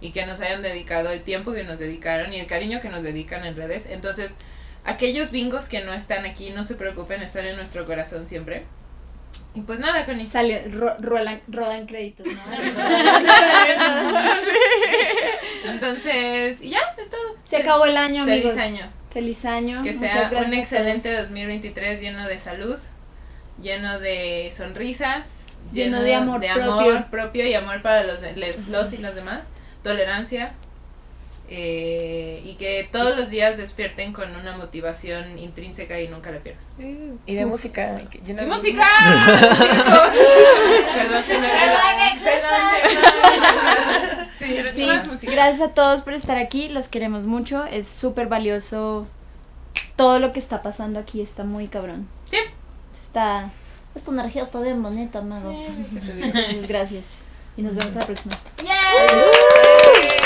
y que nos hayan dedicado el tiempo que nos dedicaron y el cariño que nos dedican en redes. Entonces, aquellos bingos que no están aquí, no se preocupen, están en nuestro corazón siempre. Y pues nada, con Sale, ro- rolan, rodan créditos, ¿no? [LAUGHS] Entonces, y ya, es todo. Se acabó el año, Feliz amigos. año. Feliz año. Que sea un excelente todos. 2023 lleno de salud, lleno de sonrisas, Lleno de amor amor propio y amor para los, les- los y los demás, tolerancia. Eh, y que todos los días despierten con una motivación intrínseca y nunca la pierdan. Y de música. ¡Y de- música! [LAUGHS] Perdón, se me Sí, Sí, más música. gracias a todos por estar aquí, los queremos mucho, es súper valioso todo lo que está pasando aquí, está muy cabrón. Sí. Está, esta energía está bien bonita, amigos. Entonces, gracias. Y nos vemos a la próxima. ¡Yay!